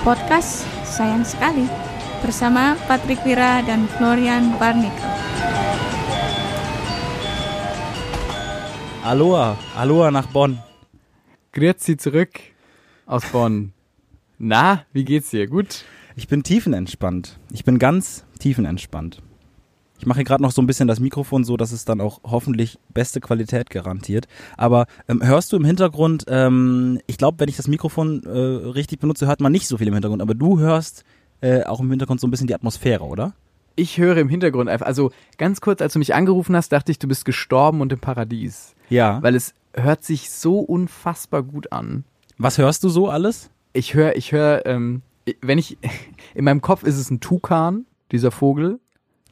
podcast Sayang Sekali bersama Patrick Wira dan Florian Barnikel. Aloha, Aloha nach Bonn. Grüezi zurück aus Bonn. Na, wie geht's dir? Gut? Ich bin tiefenentspannt. Ich bin ganz tiefenentspannt. Ich mache gerade noch so ein bisschen das Mikrofon so, dass es dann auch hoffentlich beste Qualität garantiert. Aber ähm, hörst du im Hintergrund, ähm, ich glaube, wenn ich das Mikrofon äh, richtig benutze, hört man nicht so viel im Hintergrund, aber du hörst äh, auch im Hintergrund so ein bisschen die Atmosphäre, oder? Ich höre im Hintergrund einfach, also ganz kurz, als du mich angerufen hast, dachte ich, du bist gestorben und im Paradies. Ja. Weil es hört sich so unfassbar gut an. Was hörst du so alles? Ich höre, ich höre, ähm, wenn ich, in meinem Kopf ist es ein Tukan, dieser Vogel.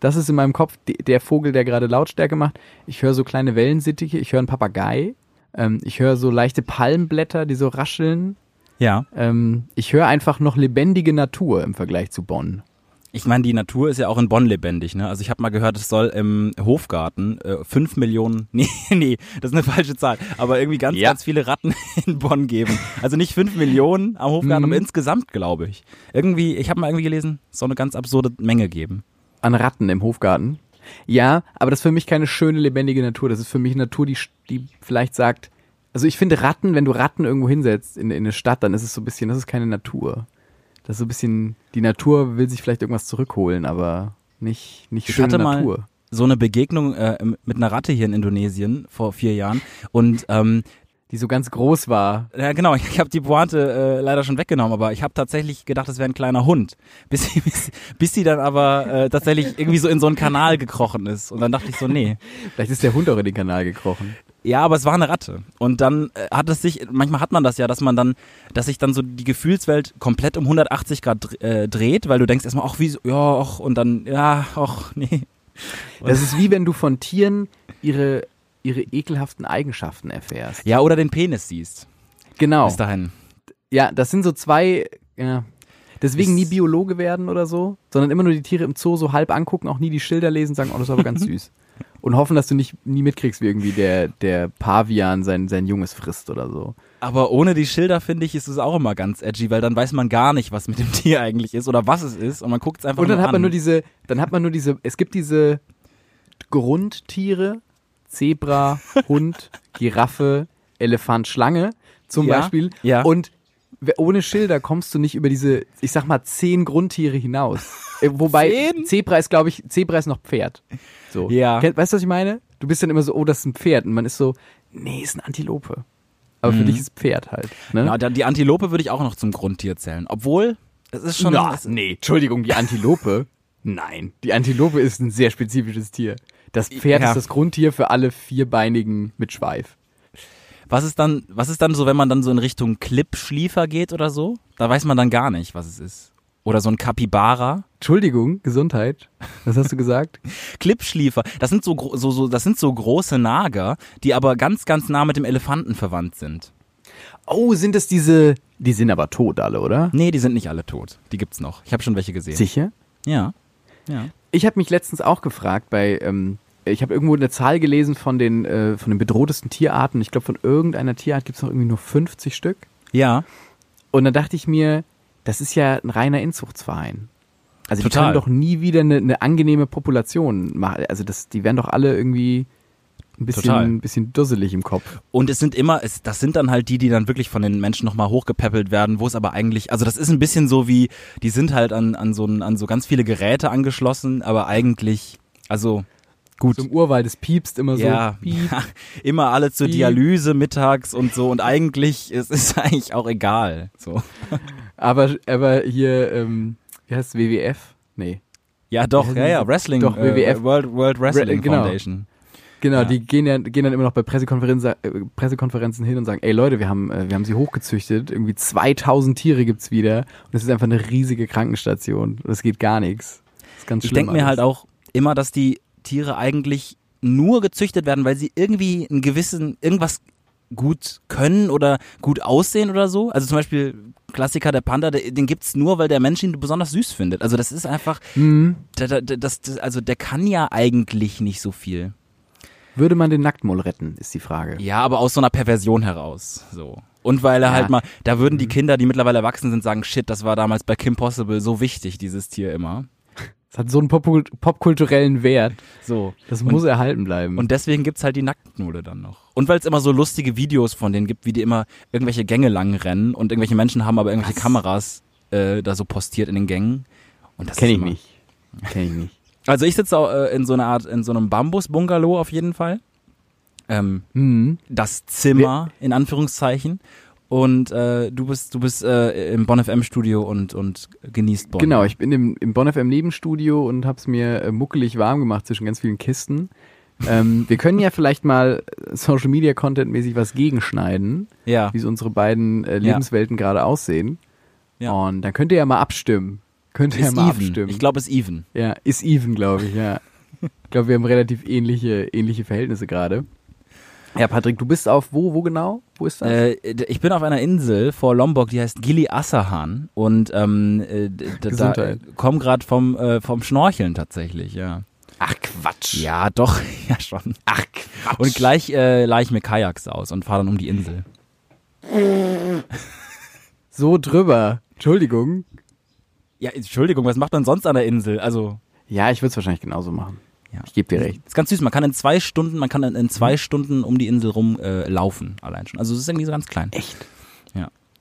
Das ist in meinem Kopf der Vogel, der gerade Lautstärke macht. Ich höre so kleine Wellensittiche, ich höre einen Papagei. Ähm, ich höre so leichte Palmblätter, die so rascheln. Ja. Ähm, ich höre einfach noch lebendige Natur im Vergleich zu Bonn. Ich meine, die Natur ist ja auch in Bonn lebendig, ne? Also ich habe mal gehört, es soll im Hofgarten äh, fünf Millionen, nee, nee, das ist eine falsche Zahl, aber irgendwie ganz, Ja. ganz viele Ratten in Bonn geben. Also nicht fünf Millionen am Hofgarten, Mhm. aber insgesamt, glaube ich. Irgendwie, ich habe mal irgendwie gelesen, es soll eine ganz absurde Menge geben. An Ratten im Hofgarten. Ja, aber das ist für mich keine schöne, lebendige Natur. Das ist für mich Natur, die, die vielleicht sagt, also ich finde Ratten, wenn du Ratten irgendwo hinsetzt in, in eine Stadt, dann ist es so ein bisschen, das ist keine Natur. Das ist so ein bisschen, die Natur will sich vielleicht irgendwas zurückholen, aber nicht, nicht Ich schöne hatte mal-. So eine Begegnung äh, mit einer Ratte hier in Indonesien vor vier Jahren und ähm, Die so ganz groß war. Ja, genau. Ich habe die Pointe äh, leider schon weggenommen, aber ich habe tatsächlich gedacht, es wäre ein kleiner Hund, bis sie, bis, bis sie dann aber äh, tatsächlich irgendwie so in so einen Kanal gekrochen ist. Und dann dachte ich so, nee. Vielleicht ist der Hund auch in den Kanal gekrochen. Ja, aber es war eine Ratte. Und dann äh, hat es sich, manchmal hat man das ja, dass man dann, dass sich dann so die Gefühlswelt komplett um 180 Grad äh, dreht, weil du denkst erstmal, ach, wie so, ja, ach, und dann, ja, ach, nee. Das ist wie wenn du von Tieren ihre, ihre ekelhaften Eigenschaften erfährst. Ja, oder den Penis siehst. Genau. Bis dahin. Ja, das sind so zwei, ja. Deswegen nie Biologe werden oder so, sondern immer nur die Tiere im Zoo so halb angucken, auch nie die Schilder lesen, sagen, oh, das ist aber ganz süß. Und hoffen, dass du nicht nie mitkriegst, wie irgendwie der, der Pavian sein, sein Junges frisst oder so. Aber ohne die Schilder, finde ich, ist es auch immer ganz edgy, weil dann weiß man gar nicht, was mit dem Tier eigentlich ist oder was es ist und man guckt es einfach Und dann hat man an. nur diese, dann hat man nur diese, es gibt diese Grundtiere, Zebra, Hund, Giraffe, Elefant, Schlange zum Ja, Beispiel. ja. Und ohne Schilder kommst du nicht über diese, ich sag mal, zehn Grundtiere hinaus. Äh, Wobei Zehn? Zebra ist, glaube ich, Zebra ist noch Pferd. So. Ja. Weißt du, was ich meine? Du bist dann immer so, oh, das ist ein Pferd. Und man ist so, nee, ist eine Antilope. Aber für Mhm. dich ist Pferd halt. Ne? Ja, die Antilope würde ich auch noch zum Grundtier zählen. Obwohl, es ist schon. Es, nee, Entschuldigung, die Antilope. Nein, die Antilope ist ein sehr spezifisches Tier. Das Pferd Ja. ist das Grundtier für alle vierbeinigen mit Schweif. Was ist dann, was ist dann so, wenn man dann so in Richtung Klippschliefer geht oder so? Da weiß man dann gar nicht, was es ist. Oder so ein Kapibara. Entschuldigung, Gesundheit. Was hast du gesagt? Klippschliefer. Das sind so, so, so, das sind so große Nager, die aber ganz, ganz nah mit dem Elefanten verwandt sind. Oh, sind es diese. Die sind aber tot alle, oder? Nee, die sind nicht alle tot. Die gibt's noch. Ich habe schon welche gesehen. Sicher? Ja. Ja. Ich habe mich letztens auch gefragt bei. Ähm, ich habe irgendwo eine Zahl gelesen von den, äh, von den bedrohtesten Tierarten. Ich glaube, von irgendeiner Tierart gibt es noch irgendwie nur 50 Stück. Ja. Und dann dachte ich mir, das ist ja ein reiner Inzuchtsverein. Also die Total. können doch nie wieder eine, eine angenehme Population machen. Also das, die werden doch alle irgendwie ein bisschen, Total. ein bisschen dusselig im Kopf. Und es sind immer, es, das sind dann halt die, die dann wirklich von den Menschen nochmal hochgepäppelt werden, wo es aber eigentlich, also das ist ein bisschen so wie, die sind halt an, an, so, an so ganz viele Geräte angeschlossen, aber eigentlich, also gut. So im Urwald, es piepst immer so. ja, piep. immer alle zur Piep. Dialyse mittags und so und eigentlich ist es eigentlich auch egal. So. Aber, aber hier, ähm, wie heißt es, WWF? Nee. Ja, doch, Ja, ja, Wrestling, doch, äh, WWF. World, World Wrestling Re- genau. Foundation. Genau, Ja. die gehen ja gehen dann immer noch bei Pressekonferenzen, äh, Pressekonferenzen hin und sagen, ey Leute, wir haben äh, wir haben sie hochgezüchtet, irgendwie 2000 Tiere gibt's wieder und es ist einfach eine riesige Krankenstation. Das geht gar nichts. Das ist ganz Ich schlimm. denke mir halt auch immer, dass die Tiere eigentlich nur gezüchtet werden, weil sie irgendwie einen gewissen, irgendwas gut können oder gut aussehen oder so. Also zum Beispiel Klassiker der Panda, den gibt's nur, weil der Mensch ihn besonders süß findet. Also das ist einfach, Mhm. der, das, das, also der kann ja eigentlich nicht so viel. Würde man den Nacktmull retten, ist die Frage. Ja, aber aus so einer Perversion heraus. So. Und weil er Ja. halt mal, da würden die Mhm. Kinder, die mittlerweile erwachsen sind, sagen, shit, das war damals bei Kim Possible so wichtig, dieses Tier immer. Es hat so einen popkulturellen Wert. So. Das Und- muss erhalten bleiben. Und deswegen gibt's halt die Nacktnulle dann noch. Und weil es immer so lustige Videos von denen gibt, wie die immer irgendwelche Gänge lang rennen und irgendwelche Menschen haben aber irgendwelche Was? Kameras äh, da so postiert in den Gängen. Und das Kenn ich nicht. Kenn ich nicht. Also ich sitze auch, äh, in so einer Art, in so einem Bambus-Bungalow auf jeden Fall. Ähm, Mhm. das Zimmer, in Anführungszeichen. Und äh, du bist, du bist äh, im Bonn FM Studio und, und genießt Bonn. Genau, ich bin im, im Bonn FM Nebenstudio und hab's mir äh, muckelig warm gemacht zwischen ganz vielen Kisten. ähm, wir können ja vielleicht mal äh, Social Media Content mäßig was gegenschneiden, Ja. wie so unsere beiden äh, Lebenswelten gerade aussehen. Ja. Und dann könnt ihr ja mal abstimmen. Könnt ihr ja mal even. abstimmen. Ich glaube, es ist even. ja, ist even, glaube ich, ja. Ich glaube, wir haben relativ ähnliche, ähnliche Verhältnisse gerade. Ja, Patrick, du bist auf wo, wo genau? Wo ist das? Äh, ich bin auf einer Insel vor Lombok, die heißt Gili Assahan und ähm, äh, da komm gerade vom äh, vom Schnorcheln tatsächlich, ja. Ach Quatsch. Ja, doch, ja schon. Ach Quatsch. Und gleich äh, leih ich mir Kajaks aus und fahre dann um die Insel. so drüber. Entschuldigung. Ja, Entschuldigung, was macht man sonst an der Insel? Also Ja, ich würde es wahrscheinlich genauso machen. Ja. Ich gebe dir recht. ist ganz süß. Man kann in zwei Stunden, man kann in, in zwei Mhm. Stunden um die Insel rum äh, laufen allein schon. Also es ist irgendwie so ganz klein. Echt?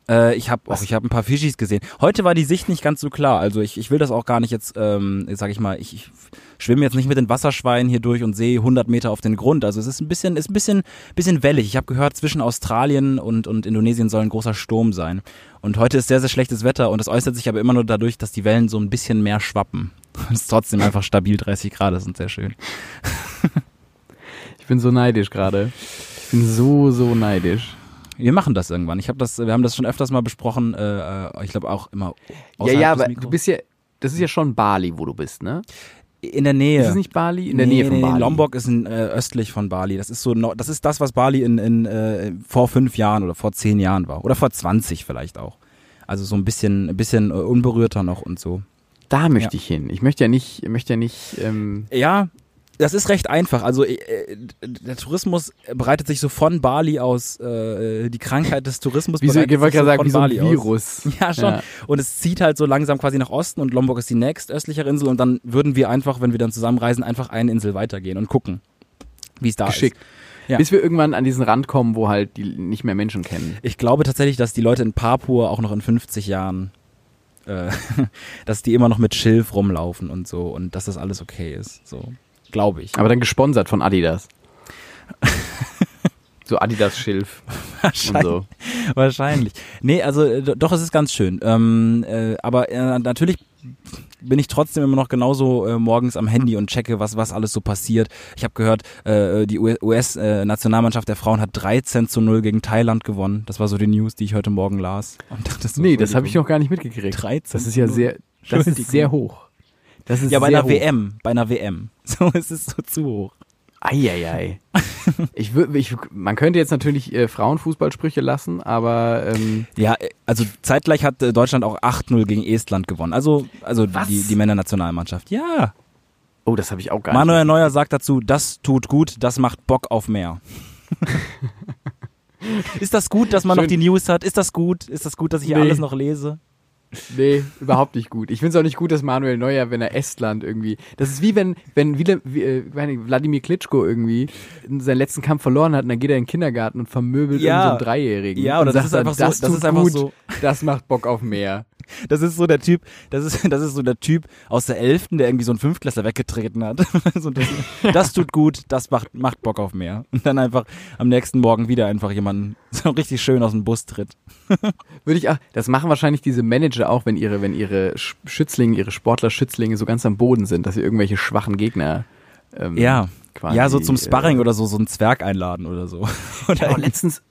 Äh, ich habe auch, ich habe ein paar Fischis gesehen. Heute war die Sicht nicht ganz so klar. Also ich, ich will das auch gar nicht jetzt, ähm, sag ich mal, ich, ich schwimme jetzt nicht mit den Wasserschweinen hier durch und sehe 100 Meter auf den Grund. Also es ist ein bisschen, ist ein bisschen, bisschen wellig. Ich habe gehört, zwischen Australien und und Indonesien soll ein großer Sturm sein. Und heute ist sehr sehr schlechtes Wetter und das äußert sich aber immer nur dadurch, dass die Wellen so ein bisschen mehr schwappen. Es ist trotzdem einfach stabil 30 Grad, das ist sehr schön. Ich bin so neidisch gerade. Ich bin so, so neidisch. Wir machen das irgendwann. Ich habe das, wir haben das schon öfters mal besprochen. Äh, äh, ich glaube auch immer. Ja, ja, aber Mikros. du bist ja, das ist ja schon Bali, wo du bist, ne? in der Nähe. Ist es nicht Bali? In der nee, Nähe von Bali. Lombok ist in, äh, östlich von Bali. Das ist so, das ist das, was Bali in, in äh, vor fünf Jahren oder vor zehn Jahren war oder vor 20 vielleicht auch. Also so ein bisschen, ein bisschen äh, unberührter noch und so. Da möchte ich hin. Ich möchte ja nicht, ich möchte ja nicht, ähm, Ja, das ist recht einfach. Also äh, der Tourismus bereitet sich so von Bali aus, äh, die Krankheit des Tourismus wie so, wollte sich gerade sagen, von wie so ein Bali aus. Virus. Ja, schon. Ja. Und es zieht halt so langsam quasi nach Osten und Lombok ist die nächstöstlichere Insel und dann würden wir einfach, wenn wir dann zusammenreisen, einfach eine Insel weitergehen und gucken, wie es da Geschickt. ist. Ja. Bis wir irgendwann an diesen Rand kommen, wo halt die nicht mehr Menschen kennen. Ich glaube tatsächlich, dass die Leute in Papua auch noch in 50 Jahren, äh, dass die immer noch mit Schilf rumlaufen und so und dass das alles okay ist. So, glaube ich. Aber dann gesponsert von Adidas. so Adidas-Schilf Wahrscheinlich. so. Wahrscheinlich. Nee, also äh, do- doch, es ist ganz schön. Ähm, äh, aber äh, natürlich bin ich trotzdem immer noch genauso äh, morgens am Handy und checke, was, was alles so passiert. Ich habe gehört, äh, die US-Nationalmannschaft der Frauen hat 13 zu 0 gegen Thailand gewonnen. Das war so die News, die ich heute Morgen las. Und dachte so, Nee, das habe ich noch gar nicht mitgekriegt. 13 Das ist ja sehr, das ist sehr hoch. Das ist Ja, bei einer hoch. WM. Bei einer WM. So ist es so zu hoch. Eieiei. ich ich, man könnte jetzt natürlich äh, Frauenfußballsprüche lassen, aber ähm, Ja, äh, also zeitgleich hat äh, Deutschland auch 8-0 gegen Estland gewonnen. Also, also Was? die, die Männernationalmannschaft. Ja. oh, das habe ich auch gar Manuel nicht. Neuer sagt dazu, das tut gut, das macht Bock auf mehr. Ist das gut, dass man Schön. noch die News hat? Ist das gut? Ist das gut, dass ich hier Nee. alles noch lese? Nee, überhaupt nicht gut. Ich finde es auch nicht gut, dass Manuel Neuer, wenn er Estland irgendwie. Das ist wie wenn, wenn äh, Wladimir Klitschko irgendwie seinen letzten Kampf verloren hat und dann geht er in den Kindergarten und vermöbelt Ja. so einen Dreijährigen. Ja, oder das sagt ist einfach so- das tut ist einfach gut, so- Das macht Bock auf mehr. Das ist so der Typ, das ist, das ist so der Typ aus der Elften, der irgendwie so einen Fünftklässler weggetreten hat. so das, das tut gut, das macht, macht Bock auf mehr. Und dann einfach am nächsten Morgen wieder einfach jemanden so richtig schön aus dem Bus tritt. Würde ich auch, das machen wahrscheinlich diese Manager auch, wenn ihre, wenn ihre Sch- Schützlinge, ihre Sportler-Schützlinge so ganz am Boden sind, dass sie irgendwelche schwachen Gegner ähm, Ja. quasi, ja, so zum Sparring äh, oder so, so einen Zwerg einladen oder so. Ich Oder habe auch letztens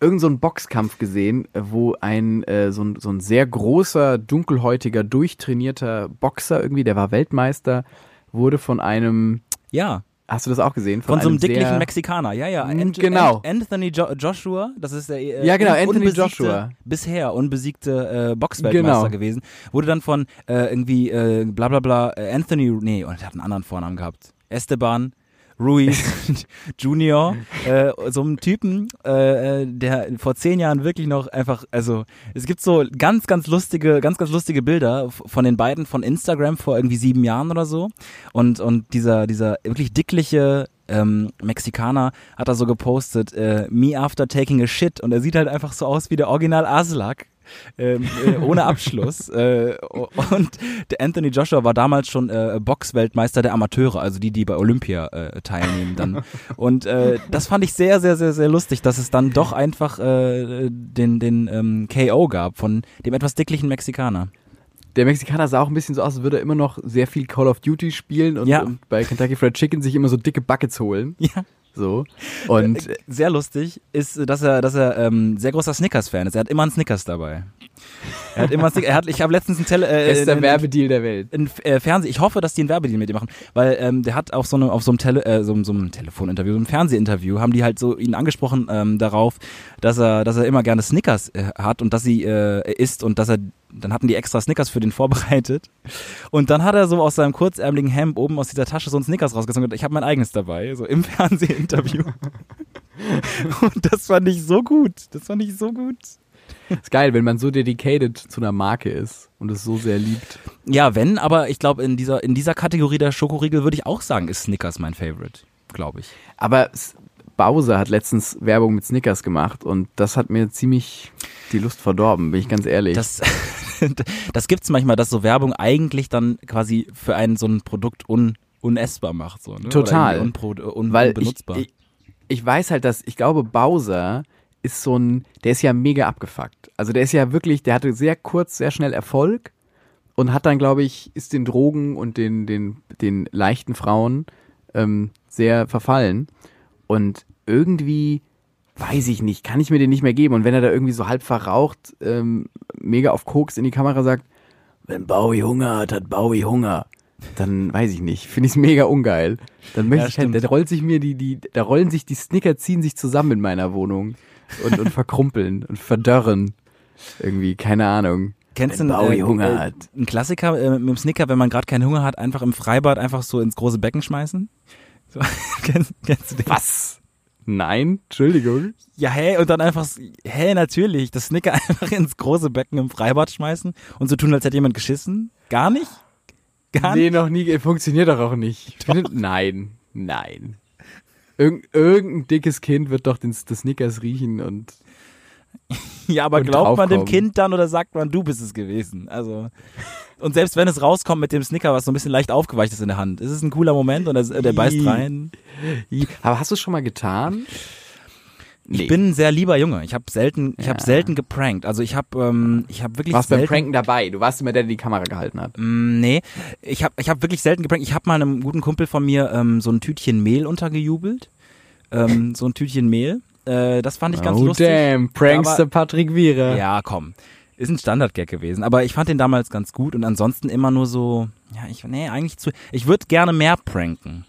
irgend so einen Boxkampf gesehen, äh, wo ein, äh, so, ein so ein sehr großer, dunkelhäutiger, durchtrainierter Boxer irgendwie, der war Weltmeister, wurde von einem, ja, hast du das auch gesehen? von so einem dicklichen sehr- Mexikaner. Ja, ja. Mm, An- genau. An- Anthony jo Joshua, das ist der äh, Ja, genau, Anthony Joshua. Bisher unbesiegte äh, Boxweltmeister Genau. gewesen. Wurde dann von äh, irgendwie äh, bla bla bla äh, Anthony, nee, und er hat einen anderen Vornamen gehabt. Esteban Ruiz Junior, äh, so einem Typen, äh, der vor zehn Jahren wirklich noch einfach, also es gibt so ganz, ganz lustige, ganz, ganz lustige Bilder von den beiden von Instagram vor irgendwie sieben Jahren oder so. Und, und dieser, dieser wirklich dickliche ähm, Mexikaner hat da so gepostet, äh, me after taking a shit und er sieht halt einfach so aus wie der Original Aslak. Ähm, äh, ohne Abschluss. äh, und der Anthony Joshua war damals schon äh, Boxweltmeister der Amateure, also die, die bei Olympia äh, teilnehmen dann. Und äh, das fand ich sehr, sehr, sehr, sehr lustig, dass es dann doch einfach äh, den, den ähm, KO gab von dem etwas dicklichen Mexikaner. Der Mexikaner sah auch ein bisschen so aus, als würde er immer noch sehr viel Call of Duty spielen und, Ja. und bei Kentucky Fried Chicken sich immer so dicke Buckets holen. Ja. So. Und Äh, sehr lustig ist, dass er, dass er ähm, sehr großer Snickers-Fan ist. Er hat immer einen Snickers dabei. Er hat immer Snickers. Er hat, ich habe letztens einen Tele äh, bester einen- Werbedeal der Welt. ein äh, Fernseh, ich hoffe, dass die einen Werbedeal mit ihm machen, weil ähm, der hat auf so einem auf so einem, Tele äh, so, so einem Telefoninterview, so einem Fernsehinterview, haben die halt so ihn angesprochen ähm, darauf, dass er dass er immer gerne Snickers äh, hat und dass sie äh, isst und dass er dann hatten die extra Snickers für den vorbereitet und dann hat er so aus seinem kurzärmeligen Hemd oben aus dieser Tasche so ein Snickers rausgezogen und ich habe mein eigenes dabei, so im Fernsehinterview. und das fand ich so gut, das fand ich so gut. Ist geil, wenn man so dedicated zu einer Marke ist und es so sehr liebt. Ja, wenn, aber ich glaube in dieser in dieser Kategorie der Schokoriegel würde ich auch sagen, ist Snickers mein Favorite, glaube ich. Aber Bowser hat letztens Werbung mit Snickers gemacht und das hat mir ziemlich die Lust verdorben, bin ich ganz ehrlich. Das, das gibt's manchmal, dass so Werbung eigentlich dann quasi für einen so ein Produkt un, unessbar macht. So, ne? Total. Irgendwie Unpro, un, Weil unbenutzbar. Ich, ich, ich weiß halt, dass ich glaube, Bowser ist so ein, der ist ja mega abgefuckt. Also der ist ja wirklich, der hatte sehr kurz, sehr schnell Erfolg und hat dann, glaube ich, ist den Drogen und den, den, den leichten Frauen ähm, sehr verfallen. Und irgendwie, weiß ich nicht, kann ich mir den nicht mehr geben. Und wenn er da irgendwie so halb verraucht, ähm, mega auf Koks in die Kamera sagt, wenn Bowie Hunger hat, hat Bowie Hunger. Dann weiß ich nicht, finde ich es mega ungeil. Dann möchte Ja, ich halt, da rollt sich mir die, die, da rollen sich die Snicker, ziehen sich zusammen in meiner Wohnung und, und verkrumpeln und verdörren. Irgendwie, keine Ahnung. Kennst du wenn einen, Bowie äh, Hunger äh, hat. einen Klassiker äh, mit dem Snicker, wenn man gerade keinen Hunger hat, einfach im Freibad einfach so ins große Becken schmeißen? So, kennst, kennst du den? Was? Nein, Entschuldigung. Ja, hä, und dann einfach, hä, natürlich, das Snicker einfach ins große Becken im Freibad schmeißen und so tun, als hätte jemand geschissen? Gar nicht? Gar nee, nicht? noch nie, funktioniert doch auch nicht. Findet, nein, nein. Irgend, irgendein dickes Kind wird doch den, das Snickers riechen und Ja, aber und glaubt man dem. Kind dann oder sagt man, du bist es gewesen? Also und selbst wenn es rauskommt mit dem Snicker, was so ein bisschen leicht aufgeweicht ist in der Hand, ist es ein cooler Moment und er, der beißt rein. Aber hast du es schon mal getan? Ich bin ein sehr lieber Junge. Ich habe selten, ich habe Ja. selten geprankt. Also ich habe, ähm, ich habe wirklich warst beim selten. Pranken dabei. Du warst immer der, der die Kamera gehalten hat. Mm, nee, ich habe, ich habe wirklich selten geprankt. Ich habe mal einem guten Kumpel von mir ähm, so ein Tütchen Mehl untergejubelt, ähm, so ein Tütchen Mehl. Äh, das fand ich ganz oh lustig. damn, Prankster Aber- Patrick Wierer. Ja, komm. Ist ein Standard-Gag gewesen. Aber ich fand den damals ganz gut und ansonsten immer nur so, ja, ich, nee, eigentlich zu, ich würde gerne mehr pranken.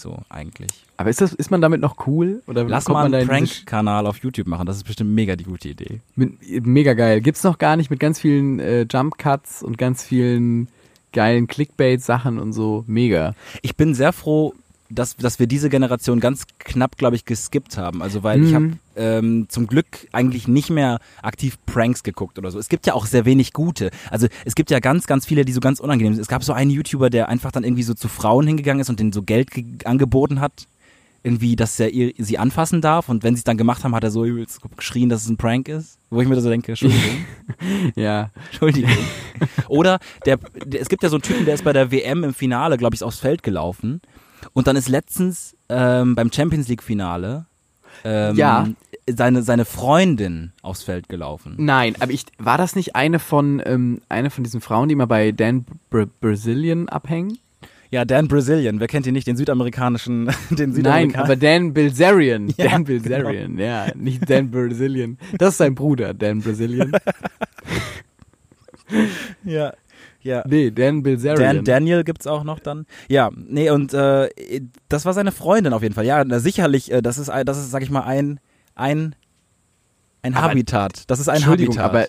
So, eigentlich. Aber ist das, ist man damit noch cool? Oder Lass mal einen Prank-Kanal auf YouTube machen. Das ist bestimmt mega die gute Idee. Mit, mega geil. Gibt's noch gar nicht mit ganz vielen äh, Jump Cuts und ganz vielen geilen Clickbait-Sachen und so. Mega. Ich bin sehr froh, dass, dass wir diese Generation ganz knapp, glaube ich, geskippt haben. Also weil ich Mhm. habe ähm, zum Glück eigentlich nicht mehr aktiv Pranks geguckt oder so. Es gibt ja auch sehr wenig gute. Also es gibt ja ganz, ganz viele, die so ganz unangenehm sind. Es gab so einen YouTuber, der einfach dann irgendwie so zu Frauen hingegangen ist und denen so Geld ge- angeboten hat. Irgendwie, dass er ihr, sie anfassen darf. Und wenn sie es dann gemacht haben, hat er so übelst geschrien, dass es ein Prank ist. Wo ich mir so denke, Entschuldigung. Ja. Entschuldigung. Oder der, der, es gibt ja so einen Typen, der ist bei der WM im Finale, glaube ich, aufs Feld gelaufen. Und dann ist letztens ähm, beim Champions League Finale ähm, Ja. seine, seine Freundin aufs Feld gelaufen. Nein, aber ich war das nicht eine von ähm, eine von diesen Frauen, die mal bei Dan Br Brazilian abhängen? Ja, Dan Brazilian, wer kennt ihn nicht, den südamerikanischen, den Nein, Südamerikaner. aber Dan Bilzerian. Ja, Dan Bilzerian, ja, nicht Dan Brazilian. Das ist sein Bruder, Dan Brazilian. ja, ja. Nee, Dan Bilzerian. Dan Daniel gibt's auch noch dann. Ja, nee, und äh, das war seine Freundin auf jeden Fall. Ja, sicherlich, äh, das ist, ein- das ist, sag ich mal, ein, ein, ein Aber- Habitat. Das ist ein Habitat. aber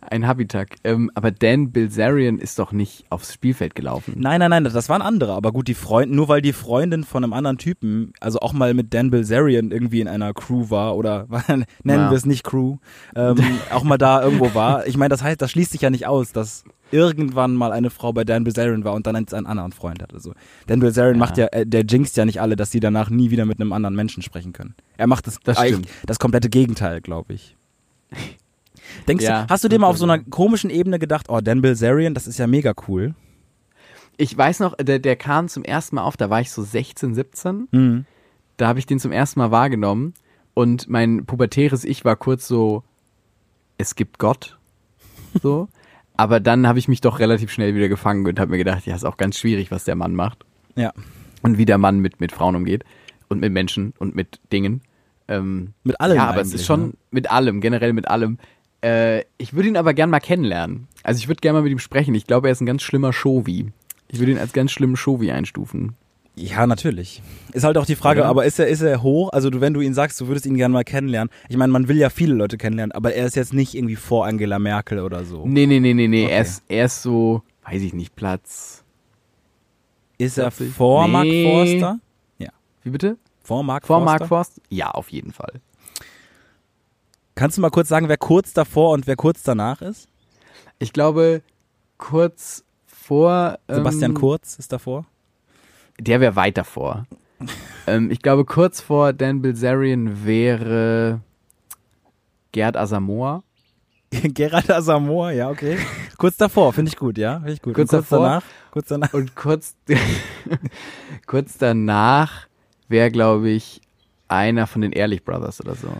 Ein Habitak. Ähm, aber Dan Bilzerian ist doch nicht aufs Spielfeld gelaufen. Nein, nein, nein, das waren andere. Aber gut, die Freundin, nur weil die Freundin von einem anderen Typen, also auch mal mit Dan Bilzerian irgendwie in einer Crew war oder nennen Ja. wir es nicht Crew, ähm, auch mal da irgendwo war. Ich meine, das heißt, das schließt sich ja nicht aus, dass irgendwann mal eine Frau bei Dan Bilzerian war und dann einen anderen Freund hatte. So. Dan Bilzerian Ja. macht ja, äh, der jinxt ja nicht alle, dass sie danach nie wieder mit einem anderen Menschen sprechen können. Er macht das, Das das komplette Gegenteil, glaube ich. Denkst Ja, du, hast du dir mal auf so einer stimmt. komischen Ebene gedacht, oh, Dan Bilzerian, das ist ja mega cool. Ich weiß noch, der, der kam zum ersten Mal auf, da war ich so 16, 17. Mhm. Da habe ich den zum ersten Mal wahrgenommen und mein pubertäres Ich war kurz so, es gibt Gott. So. Aber dann habe ich mich doch relativ schnell wieder gefangen und habe mir gedacht, ja, ist auch ganz schwierig, was der Mann macht. Ja. Und wie der Mann mit, mit Frauen umgeht und mit Menschen und mit Dingen. Ähm, Mit allem Ja, aber es ist schon ne? mit allem, generell mit allem. Äh, ich würde ihn aber gern mal kennenlernen. Also ich würde gerne mal mit ihm sprechen. Ich glaube, er ist ein ganz schlimmer Shovi. Ich würde ihn als ganz schlimmen Shovi einstufen. Ja, natürlich. Ist halt auch die Frage, Oder? aber ist er, ist er hoch? Also du, wenn du ihn sagst, du würdest ihn gerne mal kennenlernen. Ich meine, man will ja viele Leute kennenlernen, aber er ist jetzt nicht irgendwie vor Angela Merkel oder so. Nee, nee, nee, nee, nee. Okay. Er, ist, er ist so, weiß ich nicht, Platz. Ist er 40? vor Mark Nee. Forster? Wie bitte? Vor Mark Vor Forster? Mark Forst? Ja, auf jeden Fall. Kannst du mal kurz sagen, wer kurz davor und wer kurz danach ist? Ich glaube, kurz vor. Sebastian ähm, Kurz ist davor. Der wäre weit davor. ähm, ich glaube, kurz vor Dan Bilzerian wäre Gerd Asamoah. Gerard Asamoah, ja, okay. kurz davor, finde ich gut, ja, finde ich gut. Kurz Und kurz davor? danach? Kurz danach. Und kurz, kurz danach wäre, glaube ich, einer von den Ehrlich Brothers oder so.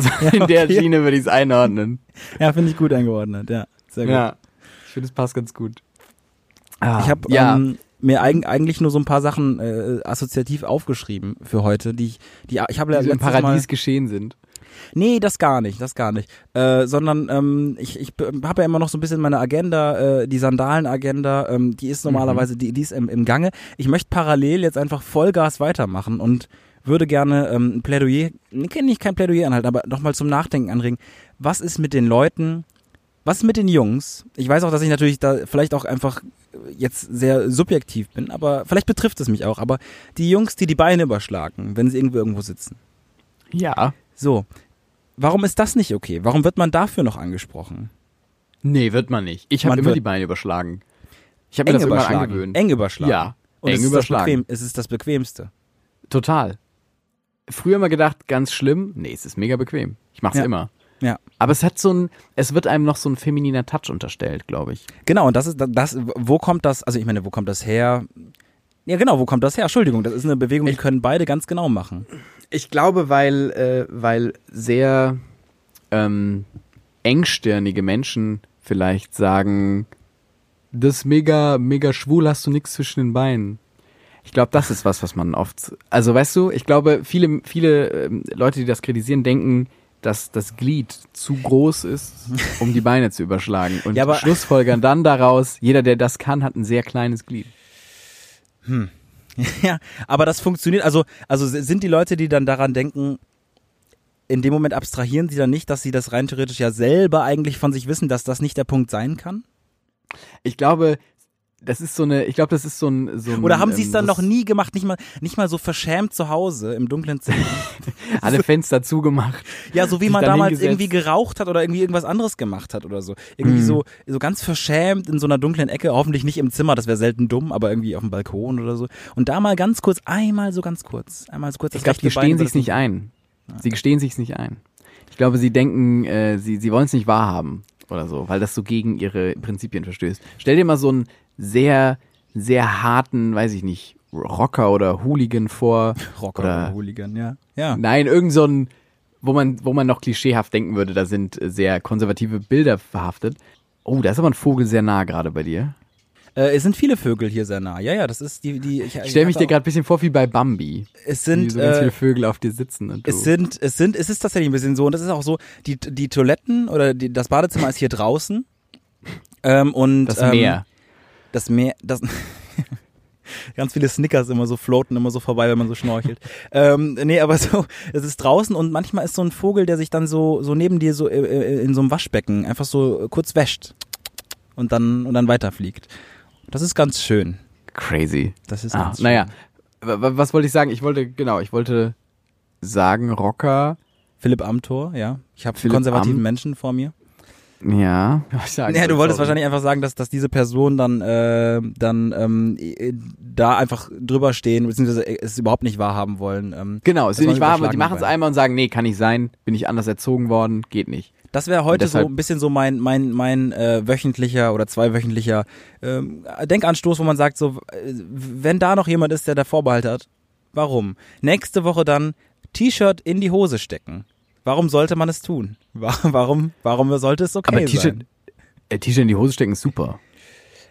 So in der. Schiene würde ich es einordnen. Ja, finde ich gut eingeordnet, ja. Sehr gut. Ja. Ich finde, es passt ganz gut. Ah, Ich habe ja, ähm, mir eig eigentlich nur so ein paar Sachen äh, assoziativ aufgeschrieben für heute, die ich, die ich habe die im Paradies Mal, geschehen sind. Nee, das gar nicht, das gar nicht. Äh, sondern ähm, ich, ich habe ja immer noch so ein bisschen meine Agenda, äh, die Sandalen-Agenda, ähm, die ist normalerweise, die, die ist im, im Gange. Ich möchte parallel jetzt einfach Vollgas weitermachen und würde gerne ähm, ein Plädoyer, nee, nicht kein Plädoyer anhalten, aber nochmal zum Nachdenken anregen. Was ist mit den Leuten, was ist mit den Jungs? Ich weiß auch, dass ich natürlich da vielleicht auch einfach jetzt sehr subjektiv bin, aber vielleicht betrifft es mich auch. Aber die Jungs, die die Beine überschlagen, wenn sie irgendwo irgendwo sitzen. Ja. So, warum ist das nicht okay? Warum wird man dafür noch angesprochen? Nee, wird man nicht. Ich habe immer die Beine überschlagen. Ich habe mir das irgendwann angewöhnt. Eng überschlagen. Ja, Und eng es ist, überschlagen. bequem, es ist das Bequemste. Total. Früher immer gedacht, ganz schlimm. Nee, es ist mega bequem. Ich mach's Ja. immer. Ja. Aber es hat so ein, es wird einem noch so ein femininer Touch unterstellt, glaube ich. Genau, und das ist das, wo kommt das, also ich meine, wo kommt das her? Ja, genau, wo kommt das her? Entschuldigung, das ist eine Bewegung, die können beide ganz genau machen. Ich glaube, weil, äh, weil sehr ähm, engstirnige Menschen vielleicht sagen, das ist mega, mega schwul, hast du nichts zwischen den Beinen. Ich glaube, das ist was, was man oft, also weißt du, ich glaube, viele, viele ähm, Leute, die das kritisieren, denken, dass das Glied zu groß ist, um die Beine zu überschlagen. Und Ja, schlussfolgern dann daraus, jeder, der das kann, hat ein sehr kleines Glied. Ja, aber das funktioniert, also, also sind die Leute, die dann daran denken, in dem Moment abstrahieren sie dann nicht, dass sie das rein theoretisch ja selber eigentlich von sich wissen, dass das nicht der Punkt sein kann? Ich glaube, das ist so eine, ich glaube, das ist so ein, so ein Oder haben sie es ähm, dann so noch nie gemacht, nicht mal, nicht mal so verschämt zu Hause im dunklen Zimmer? alle Fenster zugemacht. Ja, so wie Sich man damals hingesetzt. irgendwie geraucht hat oder irgendwie irgendwas anderes gemacht hat oder so. Irgendwie Mhm. so, so ganz verschämt in so einer dunklen Ecke, hoffentlich nicht im Zimmer, das wäre selten dumm, aber irgendwie auf dem Balkon oder so. Und da mal ganz kurz, einmal so ganz kurz, einmal so kurz Ich glaube, die sich's das- nicht ein. Sie gestehen sich's nicht ein. Ich glaube, sie denken, äh, sie, sie wollen es nicht wahrhaben oder so, weil das so gegen ihre Prinzipien verstößt. Stell dir mal so einen sehr, sehr harten, weiß ich nicht, Rocker oder Hooligan vor. Rocker oder, oder Hooligan, ja. Ja. Nein, irgend so ein, wo man, wo man noch klischeehaft denken würde, da sind sehr konservative Bilder verhaftet. Oh, da ist aber ein Vogel sehr nah gerade bei dir. Äh, es sind viele Vögel hier sehr nah. Ja, ja, das ist die, die, ich, Ich stelle mich dir gerade ein bisschen vor wie bei Bambi. es sind, so ganz äh, viele Vögel auf dir sitzen. Es sind, es sind, es ist tatsächlich ein bisschen so und das ist auch so, die, die Toiletten oder die, das Badezimmer ist hier draußen. Ähm, und, das ähm, Meer. Das Meer, das, Ganz viele Snickers immer so floaten immer so vorbei, wenn man so schnorchelt. ähm, nee, aber so, es ist draußen und manchmal ist so ein Vogel, der sich dann so, so neben dir so äh, äh, in so einem Waschbecken einfach so kurz wäscht und dann, und dann weiterfliegt. Das ist ganz schön. Crazy. Das ist Ah, naja, was wollte ich sagen? Ich wollte, genau, ich wollte sagen, Rocker, Philipp Amthor, ja. Ich habe konservativen Am- Menschen vor mir. Ja. sagen Ja, du wolltest sorry. wahrscheinlich einfach sagen, dass, dass diese Person dann, äh, dann ähm, äh, da einfach drüber stehen, beziehungsweise es überhaupt nicht wahrhaben wollen. Ähm, Genau, es ist nicht eine wahr, aber die machen es einmal und sagen, nee, kann nicht sein, bin ich anders erzogen worden, geht nicht. das wäre heute so ein bisschen so mein mein mein äh, wöchentlicher oder zweiwöchentlicher ähm, Denkanstoß, wo man sagt, so äh, wenn da noch jemand ist, der da Vorbehalt hat, warum? Nächste Woche dann T-Shirt in die Hose stecken. Warum sollte man es tun? Wa- Warum warum sollte es okay Aber sein? äh, T-Shirt in die Hose stecken ist super.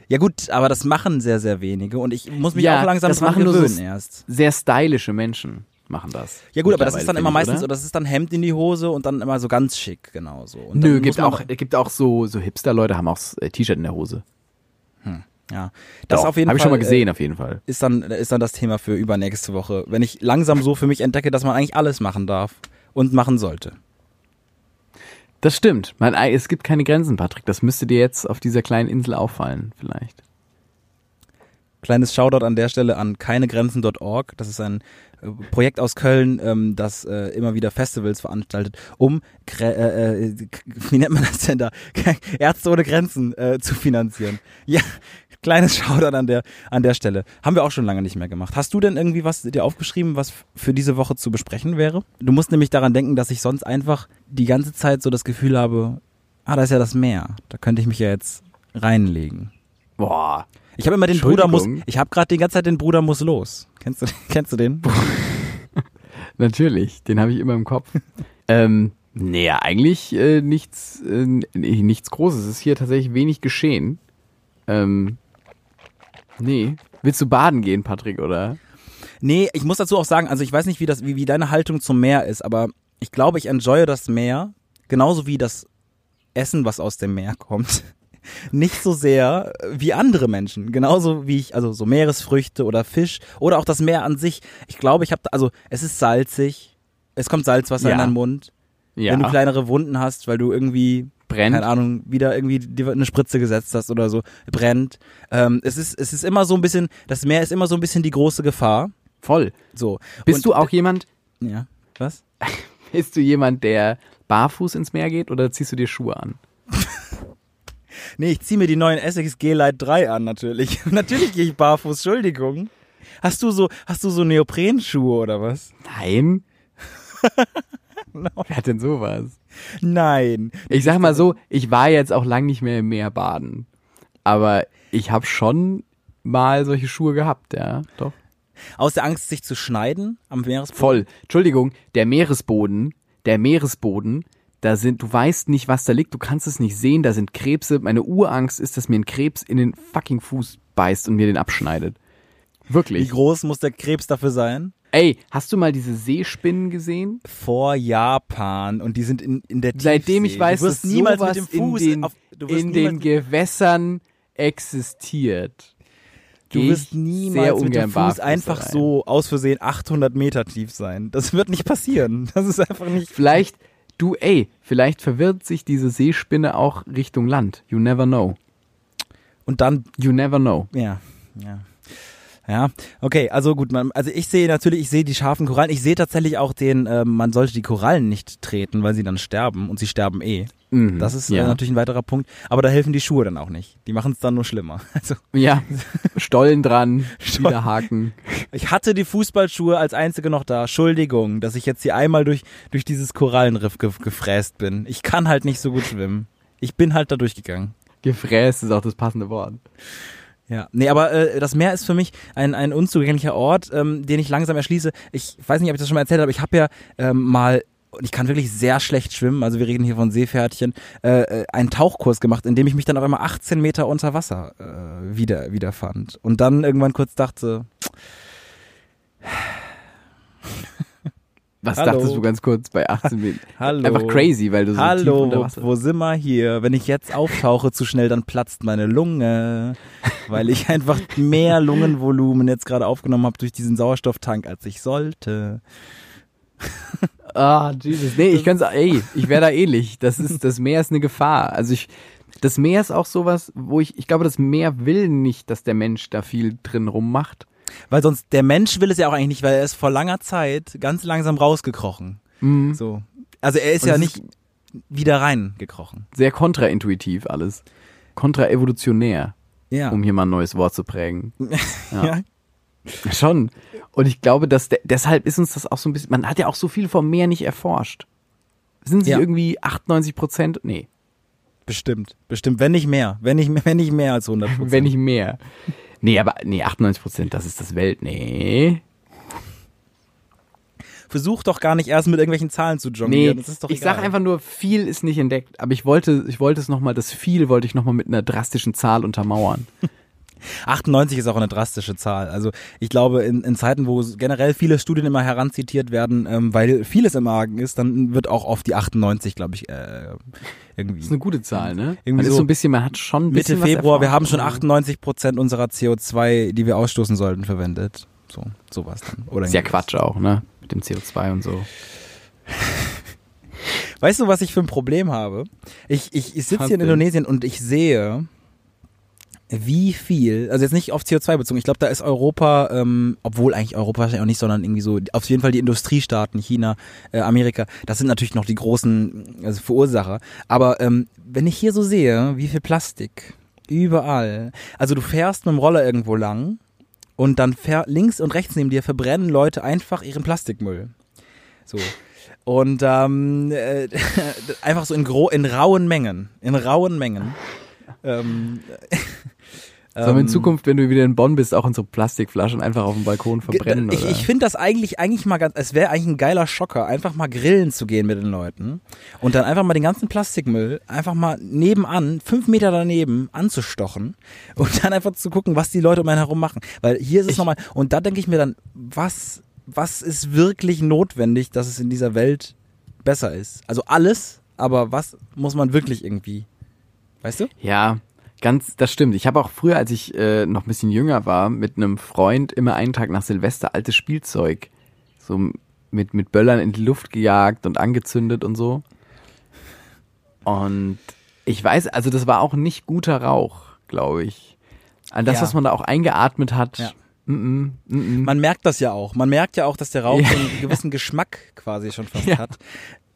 Ja gut, aber das machen sehr sehr wenige und ich muss mich Ja, auch langsam das machen nur so gewöhnen s- erst. Sehr stylische Menschen machen das. Ja gut, aber das ist dann immer Mittlerweile, meistens, oder das ist dann Hemd in die Hose und dann immer so ganz schick, genau so. Und ich? Nö, gibt auch, gibt auch so, so Hipster-Leute haben auch äh, T-Shirt in der Hose. Ja, das Doch, auf jeden Hab Fall. ich schon mal äh, gesehen, auf jeden Fall. ist dann ist dann das Thema für übernächste Woche, wenn ich langsam so für mich entdecke, dass man eigentlich alles machen darf und machen sollte. Das stimmt. Man, äh, es gibt keine Grenzen, Patrick. Das müsste dir jetzt auf dieser kleinen Insel auffallen, vielleicht. Kleines Shoutout an der Stelle an keinegrenzen.org. Das ist ein äh, Projekt aus Köln, ähm, das äh, immer wieder Festivals veranstaltet, um wie nennt man das denn da? Ärzte ohne Grenzen zu finanzieren. Ja, kleines Shoutout an der an der Stelle. Haben wir auch schon lange nicht mehr gemacht. Hast du denn irgendwie was dir aufgeschrieben, was für diese Woche zu besprechen wäre? Du musst nämlich daran denken, dass ich sonst einfach die ganze Zeit so das Gefühl habe, ah, da ist ja das Meer. Da könnte ich mich ja jetzt reinlegen. Boah. Ich habe immer den Bruder muss. Ich habe gerade die ganze Zeit den Bruder muss los. Kennst du, kennst du den? Natürlich, den habe ich immer im Kopf. ähm, nee, eigentlich äh, nichts, äh, nichts Großes. Es ist hier tatsächlich wenig geschehen. Ähm, nee. Willst du baden gehen, Patrick, oder? Nee, ich muss dazu auch sagen, also ich weiß nicht, wie das, wie, wie deine Haltung zum Meer ist, aber ich glaube, ich enjoye das Meer genauso wie das Essen, was aus dem Meer kommt. Nicht so sehr wie andere Menschen. Genauso wie ich, also so Meeresfrüchte oder Fisch oder auch das Meer an sich. Ich glaube, ich habe, also es ist salzig, es kommt Salzwasser Ja. in deinen Mund. Ja. Wenn du kleinere Wunden hast, weil du irgendwie Brennt. keine Ahnung, wieder irgendwie eine Spritze gesetzt hast oder so, brennt. Ähm, es ist, es ist immer so ein bisschen, das Meer ist immer so ein bisschen die große Gefahr. Voll. So. Bist Und- du auch jemand, Ja. Was? bist du jemand, der barfuß ins Meer geht oder ziehst du dir Schuhe an? Nee, ich zieh mir die neuen Essex G-Light 3 an, natürlich. natürlich gehe ich barfuß, Entschuldigung. Hast du so, hast du so Neoprenschuhe oder was? Nein. Wer hat denn sowas? Nein. Ich sag mal so, ich war jetzt auch lang nicht mehr im Meer baden. Aber ich habe schon mal solche Schuhe gehabt, ja, doch. Aus der Angst, sich zu schneiden am Meeresboden. Voll. Entschuldigung, der Meeresboden, der Meeresboden, da sind, du weißt nicht, was da liegt, du kannst es nicht sehen, da sind Krebse. Meine Urangst ist, dass mir ein Krebs in den fucking Fuß beißt und mir den abschneidet. Wie Wirklich. groß muss der Krebs dafür sein? Ey, hast du mal diese Seespinnen gesehen? Vor Japan und die sind in, in der Seitdem ich Tiefsee. weiß, dass niemals sowas mit dem Fuß in den, auf, in den Gewässern existiert. Du wirst niemals mit dem Fuß einfach rein. so aus Versehen 800 Meter tief sein. Das wird nicht passieren. Das ist einfach nicht. Vielleicht, du, ey, vielleicht verwirrt sich diese Seespinne auch Richtung Land. You never know. Und dann, You never know. ja, ja. Ja, okay, also gut, man, also ich sehe natürlich, ich sehe die scharfen Korallen, ich sehe tatsächlich auch den, äh, man sollte die Korallen nicht treten, weil sie dann sterben und sie sterben eh. Mhm, Das ist ja. äh, natürlich ein weiterer Punkt, aber da helfen die Schuhe dann auch nicht. Die machen es dann nur schlimmer. Also Ja, Stollen dran, Stollen. Widerhaken. ich hatte die Fußballschuhe als einzige noch da. Entschuldigung, dass ich jetzt hier einmal durch, durch dieses Korallenriff ge gefräst bin. Ich kann halt nicht so gut schwimmen. Ich bin halt da durchgegangen. Gefräst ist auch das passende Wort. Ja, nee, aber äh, das Meer ist für mich ein, ein unzugänglicher Ort, ähm, den ich langsam erschließe. Ich weiß nicht, ob ich das schon mal erzählt habe, ich habe ja ähm, mal, und ich kann wirklich sehr schlecht schwimmen, also wir reden hier von Seepferdchen, äh, äh, einen Tauchkurs gemacht, in dem ich mich dann auf einmal 18 Meter unter Wasser äh, wieder, wieder fand. Und dann irgendwann kurz dachte, Was Hallo. dachtest du ganz kurz bei 18 Metern? Hallo. Einfach crazy, weil du so tief Hallo, unter wo, Wasser wo sind wir hier? Wenn ich jetzt auftauche zu schnell, dann platzt meine Lunge, weil ich einfach mehr Lungenvolumen jetzt gerade aufgenommen habe durch diesen Sauerstofftank, als ich sollte. Ah, Jesus. Nee, ich kann's, ey, ich wäre da ähnlich. Das ist, das Meer ist eine Gefahr. Also ich, das Meer ist auch sowas, wo ich, ich glaube, das Meer will nicht, dass der Mensch da viel drin rummacht. Weil sonst, der Mensch will es ja auch eigentlich nicht, weil er ist vor langer Zeit ganz langsam rausgekrochen. Mhm. So. Also er ist Und ja nicht wieder reingekrochen. Sehr kontraintuitiv alles. Kontraevolutionär, Ja. um hier mal ein neues Wort zu prägen. Ja. ja. Schon. Und ich glaube, dass de deshalb ist uns das auch so ein bisschen, man hat ja auch so viel vom Meer nicht erforscht. Sind sie Ja. irgendwie 98 Prozent? Nee, Bestimmt. Bestimmt. Wenn nicht mehr. Wenn nicht, wenn nicht mehr als 100 Prozent. wenn nicht mehr. Nee, aber nee, 98 Prozent, das ist das Welt. Nee. Versuch doch gar nicht erst mit irgendwelchen Zahlen zu Nee, jonglieren. das ist doch ich egal. sag einfach nur, viel ist nicht entdeckt. Aber ich wollte, ich wollte es nochmal, das viel wollte ich nochmal mit einer drastischen Zahl untermauern. 98 ist auch eine drastische Zahl. Also ich glaube, in, in Zeiten, wo generell viele Studien immer heranzitiert werden, ähm, weil vieles im Argen ist, dann wird auch oft die 98, glaube ich, äh, irgendwie. Das ist eine gute Zahl, ne? Irgendwie so so ein bisschen, man hat schon Mitte Februar, wir haben schon 98 Prozent unserer CO2, die wir ausstoßen sollten, verwendet. So, sowas dann. Oder Ist ja. Quatsch auch, ne? Mit dem CO2 und so. Weißt du, was ich für ein Problem habe? Ich, ich, ich sitze hier in? Indonesien und ich sehe, wie viel, also jetzt nicht auf CO2 bezogen, ich glaube, da ist Europa, ähm, obwohl eigentlich Europa wahrscheinlich auch nicht, sondern irgendwie so, auf jeden Fall die Industriestaaten, China, äh, Amerika, das sind natürlich noch die großen also Verursacher. Aber ähm, wenn ich hier so sehe, wie viel Plastik, überall, also du fährst mit dem Roller irgendwo lang und dann links und rechts neben dir verbrennen Leute einfach ihren Plastikmüll. So. Und ähm, äh, einfach so in, gro in rauen Mengen. In rauen Mengen. Ähm, Sollen wir in ähm, Zukunft, wenn du wieder in Bonn bist, auch unsere Plastikflaschen einfach auf dem Balkon verbrennen? Ich, ich finde das eigentlich, eigentlich mal ganz, es wäre eigentlich ein geiler Schocker, einfach mal grillen zu gehen mit den Leuten und dann einfach mal den ganzen Plastikmüll einfach mal nebenan, fünf Meter daneben anzustochen und dann einfach zu gucken, was die Leute um einen herum machen. Weil hier ist es nochmal, und da denke ich mir dann, was, was ist wirklich notwendig, dass es in dieser Welt besser ist? Also alles, aber was muss man wirklich irgendwie, weißt du? Ja, ganz, das stimmt. Ich habe auch früher, als ich äh, noch ein bisschen jünger war, mit einem Freund immer einen Tag nach Silvester altes Spielzeug so mit, mit Böllern in die Luft gejagt und angezündet und so. Und ich weiß, also das war auch nicht guter Rauch, glaube ich. An das, Ja. was man da auch eingeatmet hat. Ja. Mm -mm, mm -mm. Man merkt das ja auch. Man merkt ja auch, dass der Rauch Ja. einen gewissen Geschmack quasi schon fast Ja. hat.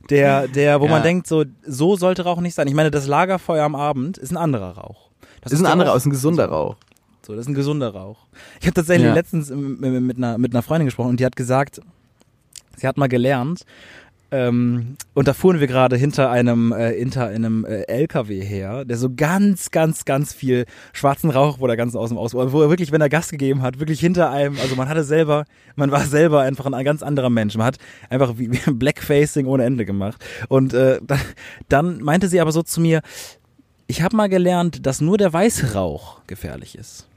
Der, der, wo man denkt, so, so sollte Rauch nicht sein. Ich meine, das Lagerfeuer am Abend ist ein anderer Rauch. Das ist ein ja anderer, aus ein gesunder Rauch. So, das ist ein gesunder Rauch. Ich habe tatsächlich Ja. letztens mit, einer, mit einer Freundin gesprochen und die hat gesagt, sie hat mal gelernt, ähm, und da fuhren wir gerade hinter einem, äh, hinter einem äh, LKW her, der so ganz, ganz, ganz viel schwarzen Rauch wurde ganz aus dem Aus, wo er wirklich, wenn er Gas gegeben hat, wirklich hinter einem, also man hatte selber, man war selber einfach ein ganz anderer Mensch. Man hat einfach wie, wie Blackfacing ohne Ende gemacht. Und äh, dann, dann meinte sie aber so zu mir, ich habe mal gelernt, dass nur der weiße Rauch gefährlich ist.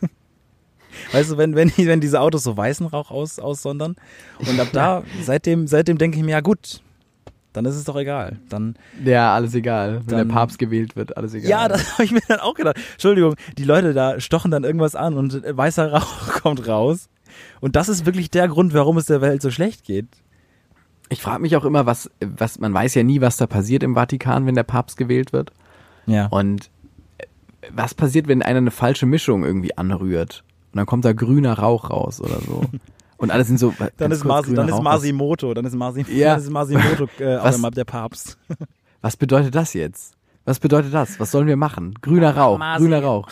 Weißt du, wenn, wenn, wenn diese Autos so weißen Rauch aus, aussondern. Und ab da, seitdem, seitdem denke ich mir, ja gut, dann ist es doch egal. Dann, Ja, alles egal. Wenn Dann- der Papst gewählt wird, alles egal. ja, das habe ich mir dann auch gedacht. Entschuldigung, die Leute da stochen dann irgendwas an und äh, weißer Rauch kommt raus. Und das ist wirklich der Grund, warum es der Welt so schlecht geht. Ich frage mich auch immer, was, was, man weiß ja nie, was da passiert im Vatikan, wenn der Papst gewählt wird. Ja. Und äh, was passiert, wenn einer eine falsche Mischung irgendwie anrührt? Und dann kommt da grüner Rauch raus oder so. Und alle sind so. Dann ist, grüner dann ist Masimoto, dann ist, Masi, Ja. dann ist Masimoto äh, Was- der Papst. Was, was bedeutet das jetzt? Was bedeutet das? Was sollen wir machen? Grüner Rauch, Masi. grüner Rauch.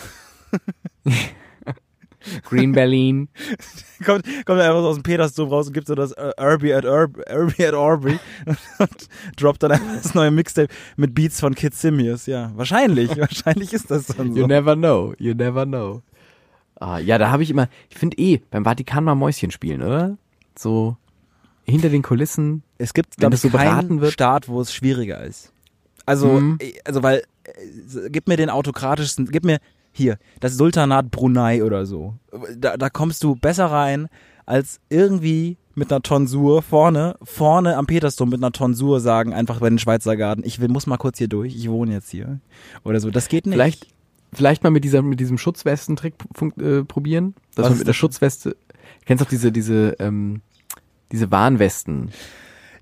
Green Berlin. kommt, kommt einfach so aus dem Petersdom raus und gibt so das äh, Irby at Irby, Irby at Aubrey und droppt dann einfach das neue Mixtape mit Beats von Kid Simius. Ja, wahrscheinlich, wahrscheinlich ist das dann You so. never know, you never know. Ah, ja, da habe ich immer, ich finde eh, beim Vatikan mal Mäuschen spielen, oder? So hinter den Kulissen. Es gibt, glaube ich, so keinen wird. Staat, wo es schwieriger ist. Also, Mhm. äh, also weil, äh, gib mir den autokratischsten, gib mir hier, das Sultanat Brunei oder so. Da, da kommst du besser rein als irgendwie mit einer Tonsur vorne, vorne am Petersdom mit einer Tonsur sagen, einfach bei den Schweizer Garten, ich will, muss mal kurz hier durch, ich wohne jetzt hier. Oder so. Das geht nicht. Vielleicht, vielleicht mal mit dieser, mit diesem Schutzwestentrick äh, probieren. Dass Was man mit der? Schutzweste, kennst du auch diese, diese, ähm, diese Warnwesten,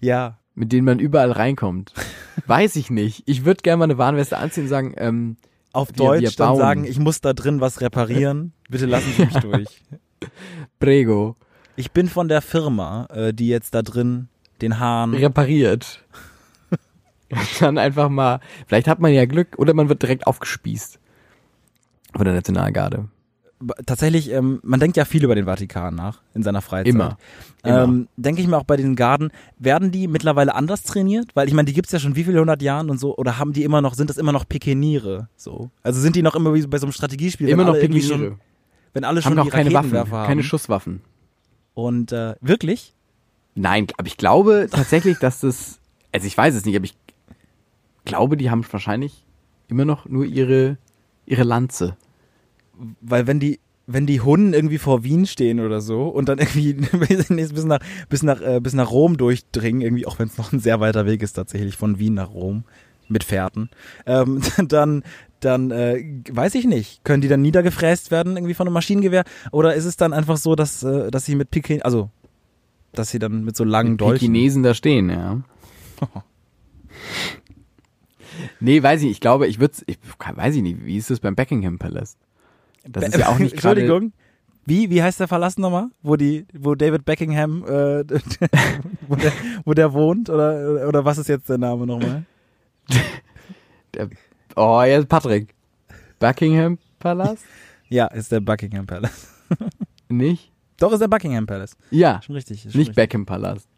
Ja. mit denen man überall reinkommt. Weiß ich nicht. Ich würde gerne mal eine Warnweste anziehen und sagen, ähm, Auf Wir- Deutsch wir dann sagen, ich muss da drin was reparieren. Bitte lassen Sie mich durch. Prego, Ich bin von der Firma, äh, die jetzt da drin den Hahn. repariert. dann einfach mal, vielleicht hat man ja Glück oder man wird direkt aufgespießt. Von der Nationalgarde. Tatsächlich, ähm, man denkt ja viel über den Vatikan nach in seiner Freizeit. Immer. Immer. Ähm, denke ich mir auch bei den Garden, werden die mittlerweile anders trainiert? Weil ich meine, die gibt's ja schon wie viele hundert Jahren und so, oder haben die immer noch, sind das immer noch Pikeniere? So. Also sind die noch immer wie bei so einem Strategiespiel, Immer noch Pikeniere. schon, wenn alle Haben schon auch die keine Waffen, haben. keine Schusswaffen. Und äh, wirklich? Nein, aber ich glaube tatsächlich, dass das, also ich weiß es nicht, aber ich glaube, die haben wahrscheinlich immer noch nur ihre, ihre Lanze. Weil wenn die, wenn die Hunden irgendwie vor Wien stehen oder so und dann irgendwie bis nach, bis nach, äh, bis nach Rom durchdringen, irgendwie, auch wenn es noch ein sehr weiter Weg ist tatsächlich von Wien nach Rom mit Fährten, ähm, dann, dann äh, weiß ich nicht, können die dann niedergefräst werden irgendwie von einem Maschinengewehr oder ist es dann einfach so, dass, äh, dass sie mit Pikin, also dass sie dann mit so langen Die Dolchen Chinesen da stehen, ja. nee, weiß ich, nicht. ich glaube, ich würde ich weiß ich nicht, wie ist das beim Buckingham Palace? Das ist ja auch nicht gerade Entschuldigung. Wie, wie heißt der Verlass nochmal? Wo die, wo David Beckingham, äh, wo, der, wo der wohnt? Oder, oder was ist jetzt der Name nochmal? der, Oh, jetzt Patrick. Buckingham Palace? Ja, ist der Buckingham Palace. Nicht? Doch, ist der Buckingham Palace. Ja, Schon richtig. Ist schon nicht richtig. Beckham Palace.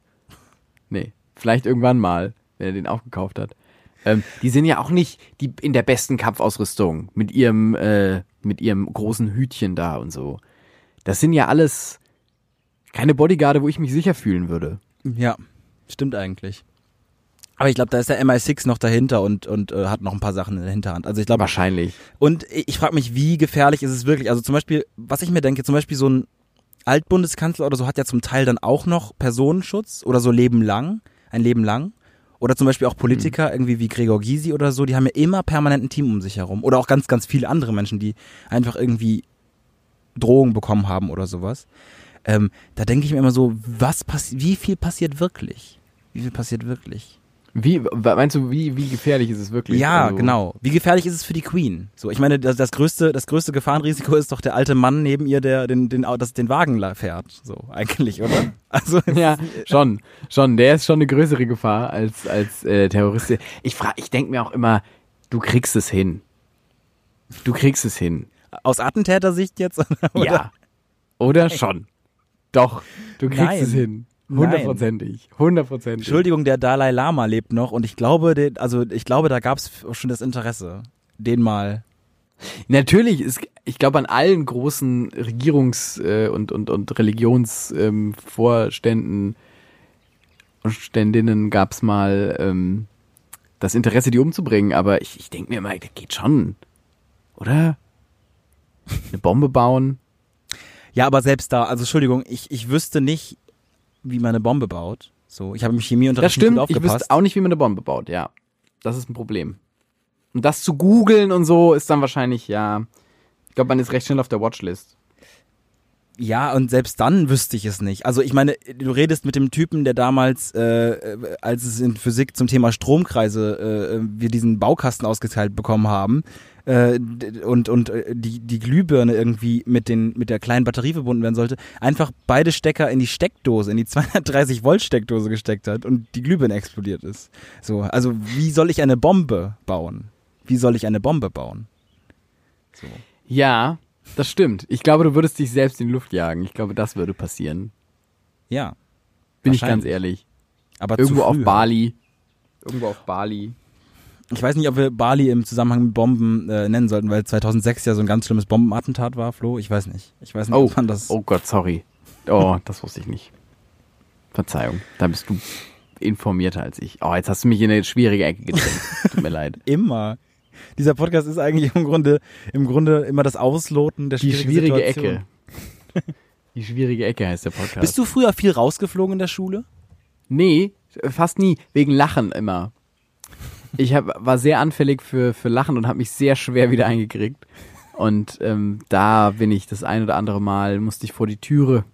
Nee, vielleicht irgendwann mal, wenn er den aufgekauft hat. Ähm, die sind ja auch nicht die in der besten Kampfausrüstung mit ihrem äh, mit ihrem großen Hütchen da und so. Das sind ja alles keine Bodyguarde, wo ich mich sicher fühlen würde. Ja, stimmt eigentlich. Aber ich glaube, da ist der MI6 noch dahinter und, und äh, hat noch ein paar Sachen in der Hinterhand. Also ich glaube, Wahrscheinlich. Und ich frage mich, wie gefährlich ist es wirklich? Also zum Beispiel, was ich mir denke, zum Beispiel so ein Altbundeskanzler oder so hat ja zum Teil dann auch noch Personenschutz oder so Leben lang, ein Leben lang. Oder zum Beispiel auch Politiker, irgendwie wie Gregor Gysi oder so, die haben ja immer permanent ein Team um sich herum. Oder auch ganz, ganz viele andere Menschen, die einfach irgendwie Drohungen bekommen haben oder sowas. Ähm, da denke ich mir immer so, was passi wie viel passiert wirklich? Wie viel passiert wirklich? Wie meinst du, wie wie gefährlich ist es wirklich? Ja, Also, genau. Wie gefährlich ist es für die Queen? So, ich meine, das, das größte, das größte Gefahrenrisiko ist doch der alte Mann neben ihr, der den, den, das, den Wagen fährt. So, eigentlich, oder? Also, Ja, ist- schon, schon. Der ist schon eine größere Gefahr als als äh, Terrorist. Ich frage, ich denke mir auch immer, du kriegst es hin. Du kriegst es hin. aus Attentätersicht jetzt? Oder? Ja. Oder schon. Doch, du kriegst Nein. es hin. Hundertprozentig. Hundertprozentig. Entschuldigung, der Dalai Lama lebt noch und ich glaube, der, also ich glaube, da gab es schon das Interesse, den mal. Natürlich, ist, ich glaube an allen großen Regierungs- äh, und, und, und Religionsvorständen ähm, Vorständen und Ständinnen gab es mal ähm, das Interesse, die umzubringen, aber ich, ich denke mir immer, das geht schon. Oder? Eine Bombe bauen? Ja, aber selbst da, also Entschuldigung, ich, ich wüsste nicht, wie man eine Bombe baut. So, ich habe im Chemieunterricht Das stimmt, ich wüsste auch nicht, wie man eine Bombe baut, ja. Das ist ein Problem. Und das zu googeln und so ist dann wahrscheinlich, ja. Ich glaube, man ist recht schnell auf der Watchlist. Ja, und selbst dann wüsste ich es nicht. Also ich meine, du redest mit dem Typen, der damals, äh, als es in Physik zum Thema Stromkreise, äh, wir diesen Baukasten ausgeteilt bekommen haben äh, und und äh, die die Glühbirne irgendwie mit den mit der kleinen Batterie verbunden werden sollte, einfach beide Stecker in die Steckdose, in die 230 Volt Steckdose gesteckt hat und die Glühbirne explodiert ist. So, also wie soll ich eine Bombe bauen? Wie soll ich eine Bombe bauen? So. Ja, das stimmt. Ich glaube, du würdest dich selbst in die Luft jagen. Ich glaube, das würde passieren. Ja, Bin ich ganz ehrlich. aber Irgendwo zu auf. Bali. Irgendwo auf Bali. Ich weiß nicht, ob wir Bali im Zusammenhang mit Bomben äh, nennen sollten, weil 2006 ja so ein ganz schlimmes Bombenattentat war, Flo. Ich weiß nicht. Ich weiß nicht, Oh, ob man das. oh Gott, sorry. Oh, das wusste ich nicht. Verzeihung. Da bist du informierter als ich. Oh, jetzt hast du mich in eine schwierige Ecke gedrängt. Tut mir leid. Immer. Dieser Podcast ist eigentlich im Grunde, im Grunde immer das Ausloten der Die schwierigen schwierige Situation. Ecke. Die schwierige Ecke heißt der Podcast. Bist du früher viel rausgeflogen in der Schule? Nee, fast nie. Wegen Lachen immer. Ich hab, war sehr anfällig für, für Lachen und habe mich sehr schwer wieder eingekriegt. Und ähm, da bin ich das ein oder andere Mal, musste ich vor die Türe.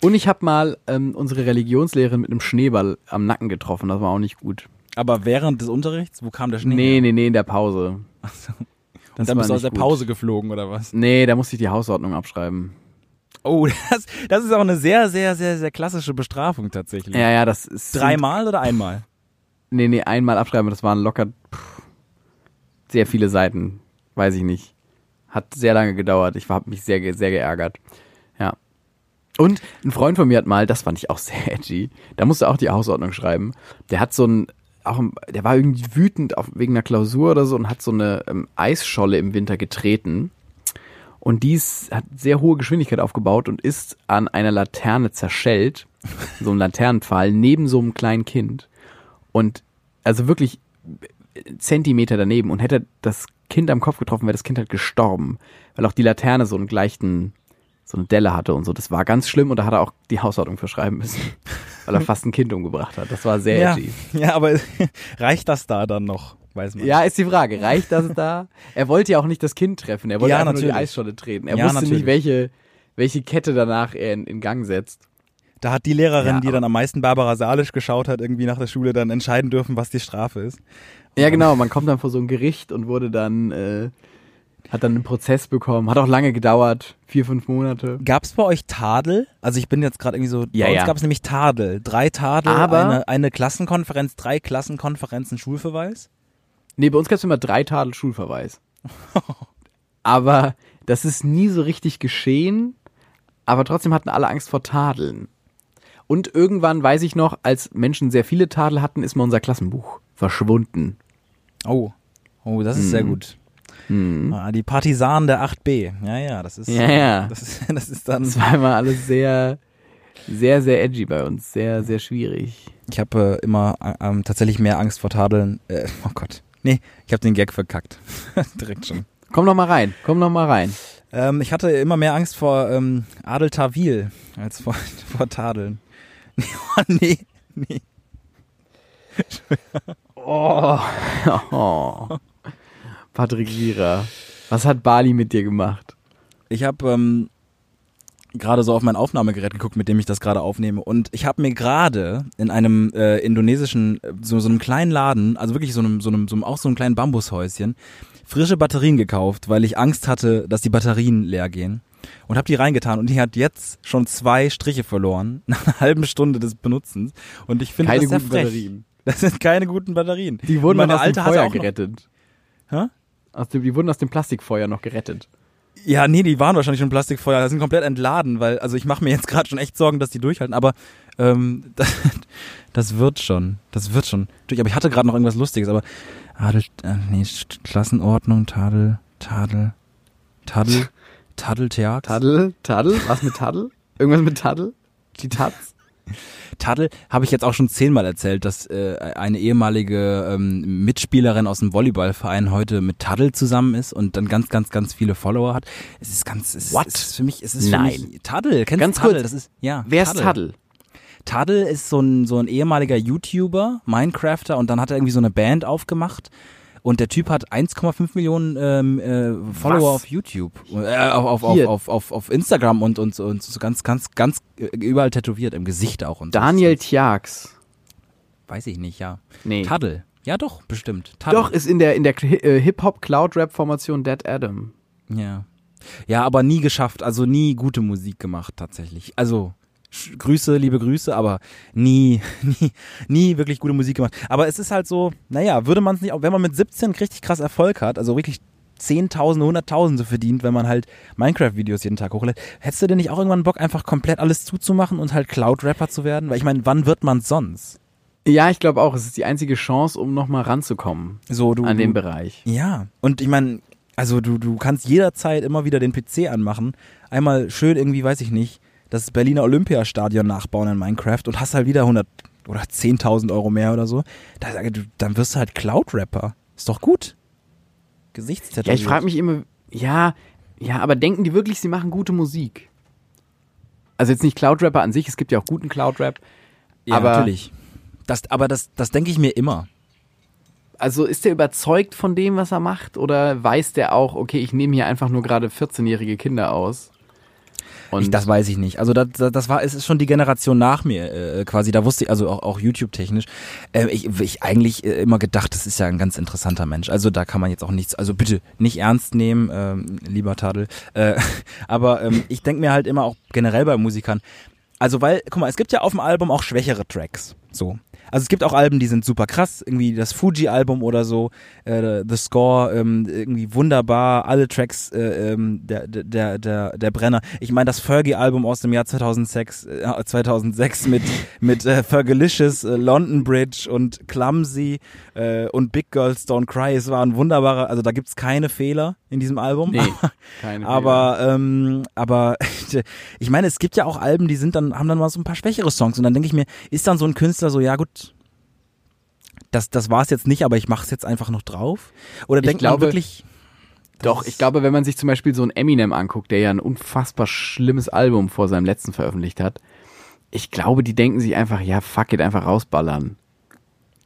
Und ich habe mal ähm, unsere Religionslehrerin mit einem Schneeball am Nacken getroffen. Das war auch nicht gut. Aber während des Unterrichts, wo kam der Schnee? Nee, her? nee, nee, in der Pause. Achso. Das dann bist du aus der nicht Pause geflogen oder was? Nee, da musste ich die Hausordnung abschreiben. Oh, das, das ist auch eine sehr, sehr, sehr, sehr klassische Bestrafung tatsächlich. Ja, ja, das ist. Dreimal oder einmal? Nee, nee, einmal abschreiben, das waren locker pff, sehr viele Seiten. Weiß ich nicht. Hat sehr lange gedauert. Ich habe mich sehr, sehr geärgert. Ja. Und ein Freund von mir hat mal, das fand ich auch sehr edgy, da musste auch die Hausordnung schreiben. Der hat so ein, auch, der war irgendwie wütend auf, wegen einer Klausur oder so und hat so eine ähm, Eisscholle im Winter getreten. Und dies hat sehr hohe Geschwindigkeit aufgebaut und ist an einer Laterne zerschellt, so einem Laternenpfahl, neben so einem kleinen Kind. Und also wirklich Zentimeter daneben und hätte das Kind am Kopf getroffen, wäre das Kind halt gestorben, weil auch die Laterne so einen gleichen, so eine Delle hatte und so. Das war ganz schlimm und da hat er auch die Hausordnung verschreiben müssen, weil er fast ein Kind umgebracht hat. Das war sehr Ja, edgy. ja, aber reicht das da dann noch? Weiß man. Ja, ist die Frage. Reicht das da? Er wollte ja auch nicht das Kind treffen. Er wollte Ja, einfach nur die. Eisscholle treten. Er Ja, wusste natürlich. nicht, welche, welche Kette danach er in, in Gang setzt. Da hat die Lehrerin, Ja, die dann am meisten Barbara Salisch geschaut hat, irgendwie nach der Schule dann entscheiden dürfen, was die Strafe ist. Ja, genau. Man kommt dann vor so ein Gericht und wurde dann, äh, hat dann einen Prozess bekommen. Hat auch lange gedauert. Vier, fünf Monate. Gab's bei euch Tadel? Also ich bin jetzt gerade irgendwie so, Ja, bei uns ja. gab's nämlich Tadel. Drei Tadel, Aber- eine, eine Klassenkonferenz, drei Klassenkonferenzen, Schulverweis. Nee, bei uns gab es immer drei Tadel Schulverweis. aber das ist nie so richtig geschehen. Aber trotzdem hatten alle Angst vor Tadeln. Und irgendwann weiß ich noch, als Menschen sehr viele Tadel hatten, ist mal unser Klassenbuch verschwunden. Oh, oh, das ist sehr gut. Ah, die Partisanen der 8b. Ja, ja, das ist, Ja, ja. Das ist, das ist dann. Das war immer alles sehr, sehr, sehr edgy bei uns. Sehr, sehr schwierig. Ich habe äh, immer äh, ähm, tatsächlich mehr Angst vor Tadeln. Äh, oh Gott. Nee, ich habe den Gag verkackt. Direkt schon. Komm noch mal rein, komm noch mal rein. Ähm, ich hatte immer mehr Angst vor ähm, Adel Tawil als vor, vor Tadeln. Oh, nee, nee. Oh. oh. Patrick Wierer, was hat Bali mit dir gemacht? Ich habe ähm, gerade so auf mein Aufnahmegerät geguckt, mit dem ich das gerade aufnehme. Und ich habe mir gerade in einem äh, indonesischen, äh, so, so einem kleinen Laden, also wirklich so einem, so einem, so einem, auch so einem kleinen Bambushäuschen, frische Batterien gekauft, weil ich Angst hatte, dass die Batterien leer gehen. Und habe die reingetan und die hat jetzt schon zwei Striche verloren nach einer halben Stunde des Benutzens. Und ich finde das sehr guten frech. Batterien. Das sind keine guten Batterien. Die wurden noch aus dem hatte Feuer noch- gerettet. Hä? Aus dem, die wurden aus dem Plastikfeuer noch gerettet. Ja, nee, die waren wahrscheinlich schon Plastikfeuer, die sind komplett entladen, weil, also ich mache mir jetzt gerade schon echt Sorgen, dass die durchhalten, aber ähm, das, das wird schon, das wird schon. durch. Aber ich hatte gerade noch irgendwas Lustiges, aber Adel, äh, nee, Klassenordnung, Tadel, Tadel, Tadel, Tadeltheax. Taddel, Taddel, was mit Taddel? Irgendwas mit Taddel? Die Taz? Tadel habe ich jetzt auch schon zehnmal erzählt, dass äh, eine ehemalige ähm, Mitspielerin aus dem Volleyballverein heute mit Tadel zusammen ist und dann ganz, ganz, ganz viele Follower hat. Es ist ganz, es, What? ist für mich, es ist Nein. für mich Tadel. Kennst Ganz du Tadel? kurz. Das ist ja. Wer ist Taddel? Tadel ist so ein so ein ehemaliger YouTuber, Minecrafter und dann hat er irgendwie so eine Band aufgemacht. Und der Typ hat 1,5 Millionen ähm, äh, Follower Was? auf YouTube, äh, auf, auf, auf, Hier. auf, auf, auf Instagram und, und, so- und so ganz, ganz, ganz äh, überall tätowiert, im Gesicht auch. Und so. Daniel Tjax. Weiß ich nicht, ja. Nee. Taddel. Ja, doch, bestimmt. Taddel. Doch, ist in der, in der äh, Hip-Hop-Cloud-Rap-Formation Dead Adam. Ja. Ja, aber nie geschafft, also nie gute Musik gemacht, tatsächlich. Also, Grüße, liebe Grüße, aber nie, nie, nie wirklich gute Musik gemacht. Aber es ist halt so, naja, würde man es nicht, auch wenn man mit 17 richtig krass Erfolg hat, also wirklich Zehntausende, Hunderttausende verdient, wenn man halt Minecraft-Videos jeden Tag hochlädt, hättest du denn nicht auch irgendwann Bock, einfach komplett alles zuzumachen und halt Cloud-Rapper zu werden? Weil ich meine, wann wird man sonst? Ja, ich glaube auch, es ist die einzige Chance, um nochmal ranzukommen So, du, an den Bereich. Ja, und ich meine, also du, du kannst jederzeit immer wieder den PC anmachen, einmal schön irgendwie, weiß ich nicht, das Berliner Olympiastadion nachbauen in Minecraft und hast halt wieder 100 oder 10.000 Euro mehr oder so. Dann wirst du halt Cloud-Rapper. Ist doch gut. Gesichtstätowiert. Ja, ich frage mich immer, ja, ja, aber denken die wirklich, sie machen gute Musik? Also jetzt nicht Cloud-Rapper an sich, es gibt ja auch guten Cloud-Rap. Ja, aber, natürlich. Das, aber das, das denke ich mir immer. Also ist der überzeugt von dem, was er macht? Oder weiß der auch, okay, ich nehme hier einfach nur gerade 14-jährige Kinder aus? Ich, das weiß ich nicht. Also das, das war, es ist schon die Generation nach mir äh, quasi. Da wusste ich, also auch, auch YouTube-technisch, äh, ich, ich eigentlich äh, immer gedacht, das ist ja ein ganz interessanter Mensch. Also da kann man jetzt auch nichts, also bitte nicht ernst nehmen, ähm, lieber Tadel. Äh, aber ähm, ich denke mir halt immer auch generell bei Musikern, also weil, guck mal, es gibt ja auf dem Album auch schwächere Tracks. So. Also es gibt auch Alben, die sind super krass, irgendwie das Fuji-Album oder so, äh, The Score, ähm, irgendwie wunderbar, alle Tracks äh, ähm, der, der, der, der Brenner. Ich meine, das Fergie-Album aus dem Jahr 2006, äh, 2006 mit, mit äh, Fergalicious, äh, London Bridge und Clumsy äh, und Big Girls Don't Cry, es war ein wunderbarer, also da gibt's keine Fehler in diesem Album. Nee, keine Fehler. aber, ähm, aber ich meine, es gibt ja auch Alben, die sind dann, haben dann mal so ein paar schwächere Songs und dann denke ich mir, ist dann so ein Künstler so, ja gut, das, das war es jetzt nicht, aber ich mache es jetzt einfach noch drauf? Oder Ich denkt glaube- man wirklich, Doch, ich glaube, wenn man sich zum Beispiel so ein Eminem anguckt, der ja ein unfassbar schlimmes Album vor seinem letzten veröffentlicht hat, ich glaube, die denken sich einfach, ja, fuck it, einfach rausballern.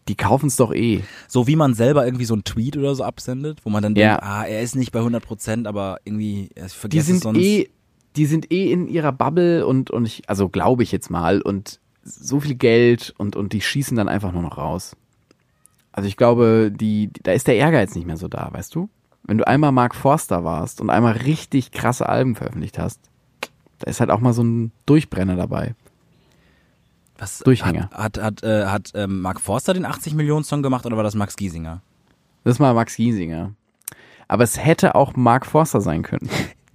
Die kaufen es doch eh. so wie man selber irgendwie so einen Tweet oder so absendet, wo man dann Ja. denkt, ah, er ist nicht bei 100 Prozent, aber irgendwie, ich Die vergesse es sind sonst. eh, die sind eh in ihrer Bubble und, und ich, also glaube ich jetzt mal, und so viel Geld und, und die schießen dann einfach nur noch raus. Also ich glaube, die, da ist der Ehrgeiz nicht mehr so da, weißt du? Wenn du einmal Mark Forster warst und einmal richtig krasse Alben veröffentlicht hast, da ist halt auch mal so ein Durchbrenner dabei. Was, Durchhänger. Hat, hat, hat, äh, hat ähm, Mark Forster den 80 Millionen Song gemacht oder war das Max Giesinger? Das ist mal Max Giesinger. Aber es hätte auch Mark Forster sein können.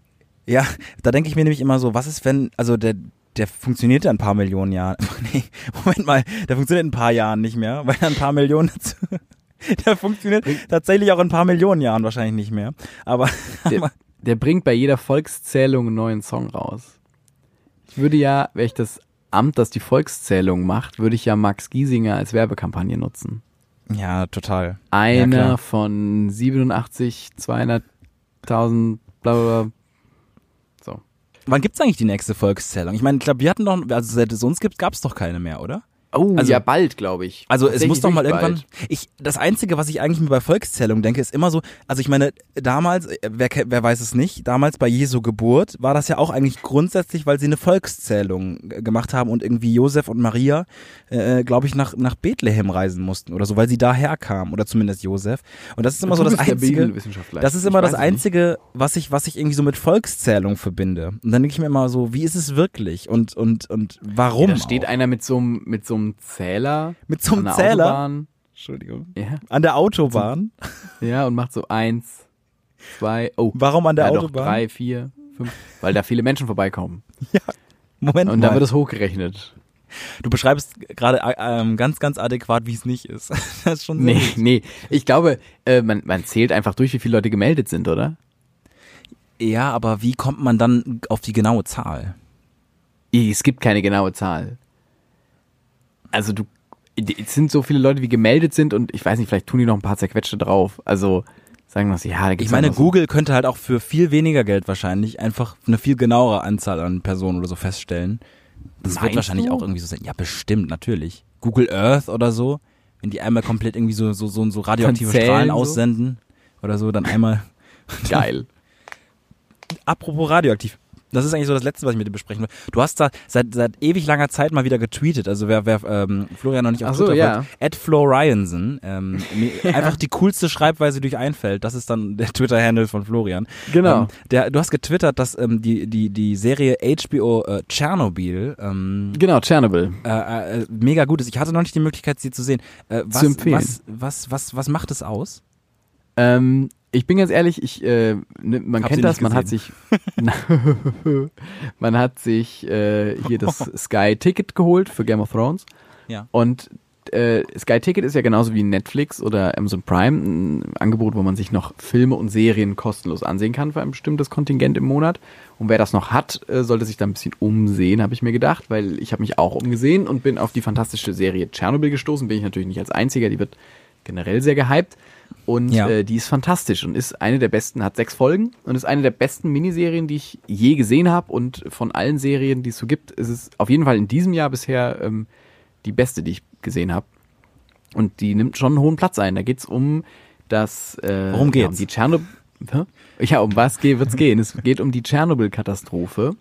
Ja, da denke ich mir nämlich immer so, was ist, wenn, also der, der funktioniert ja ein paar Millionen Jahren. Nee, Moment mal, der funktioniert in ein paar Jahren nicht mehr, weil er ein paar Millionen dazu. Der funktioniert tatsächlich auch in ein paar Millionen Jahren wahrscheinlich nicht mehr. Aber, Der, der bringt bei jeder Volkszählung einen neuen Song raus. Ich würde ja, wäre ich das Amt, das die Volkszählung macht, würde ich ja Max Giesinger als Werbekampagne nutzen. ja, total. Einer klar. von 87, 200.000, bla bla bla. Wann gibt's eigentlich die nächste Volkszählung? Ich meine, ich glaube, wir hatten doch, also seit es uns gibt, gab's doch keine mehr, oder? Oh, Also- ja, bald, glaube ich. Also es muss doch mal irgendwann. bald. Ich das einzige, was ich eigentlich mir bei Volkszählung denke, ist immer so. Also ich meine, damals, äh, wer wer weiß es nicht, damals bei Jesu Geburt war das ja auch eigentlich grundsätzlich, weil sie eine Volkszählung äh, gemacht haben und irgendwie Josef und Maria, äh, glaube ich, nach nach Bethlehem reisen mussten oder so, weil sie daher kamen oder zumindest Josef. Und das ist immer so das einzige. Das ist Ich immer das. Einzige, was ich, was ich irgendwie so mit Volkszählung verbinde. Und dann denke ich mir immer so, wie ist es wirklich? Und, und, und warum? Ja, da steht auch? einer mit so einem mit so einem Zähler Mit so einem an der Zähler? Autobahn. Entschuldigung. Ja, An der Autobahn? ja, und macht so eins, zwei, oh, Warum an der ja, doch, Autobahn? drei, vier, fünf, weil da viele Menschen vorbeikommen. Moment Und mal. dann wird es hochgerechnet. du beschreibst gerade äh, ähm, ganz, ganz adäquat, wie es nicht ist. das ist schon Nee, gut. nee. Ich glaube, äh, man, man zählt einfach durch, wie viele Leute gemeldet sind, oder? Ja, aber wie kommt man dann auf die genaue Zahl? Es gibt keine genaue Zahl. Also du, es sind so viele Leute, wie gemeldet sind und ich weiß nicht, vielleicht tun die noch ein paar zerquetschte drauf. Also sagen wir so, ja, da gibt's Ich meine, noch so- Google könnte halt auch für viel weniger Geld wahrscheinlich einfach eine viel genauere Anzahl an Personen oder so feststellen. Das wird Meinst wahrscheinlich du? auch irgendwie so sein. Ja, bestimmt, natürlich. Google Earth oder so, wenn die einmal komplett irgendwie so, so, so, so radioaktive Strahlen so? aussenden oder so, dann einmal. Geil. Apropos radioaktiv. Das ist eigentlich so das Letzte, was ich mit dir besprechen will. Du hast da seit, seit ewig langer Zeit mal wieder getweetet. Also wer, wer ähm, Florian noch nicht auf Ach so, Twitter ja. folgt, at Flo Ryanson. Ähm, Einfach die coolste Schreibweise, die euch einfällt. Das ist dann der Twitter-Handle von Florian. Genau. Ähm, der, du hast getwittert, dass ähm, die, die, die Serie HBO äh, Tschernobyl ähm, Genau, Tschernobyl. äh, äh, mega gut ist. Ich hatte noch nicht die Möglichkeit, sie zu sehen. Äh, was, Zu empfehlen. Was, was, was, was macht es aus? Ähm, ich bin ganz ehrlich, ich, äh, ne, man Hab kennt das, man hat sich, man hat sich äh, hier das Sky Ticket geholt für Game of Thrones. Ja. Und äh, Sky Ticket ist ja genauso wie Netflix oder Amazon Prime ein Angebot, wo man sich noch Filme und Serien kostenlos ansehen kann für ein bestimmtes Kontingent im Monat. Und wer das noch hat, äh, sollte sich da ein bisschen umsehen, habe ich mir gedacht, weil ich habe mich auch umgesehen und bin auf die fantastische Serie Tschernobyl gestoßen. Bin ich natürlich nicht als Einziger, die wird generell sehr gehypt. Und Ja. äh, die ist fantastisch und ist eine der besten, hat sechs Folgen und ist eine der besten Miniserien, die ich je gesehen habe. Und von allen Serien, die es so gibt, ist es auf jeden Fall in diesem Jahr bisher ähm, die beste, die ich gesehen habe. Und die nimmt schon einen hohen Platz ein. Da geht's um das äh, Worum Ja, um geht's? die Tschernobyl. Ja, um was ge wird's gehen? Es geht um die Tschernobyl-Katastrophe,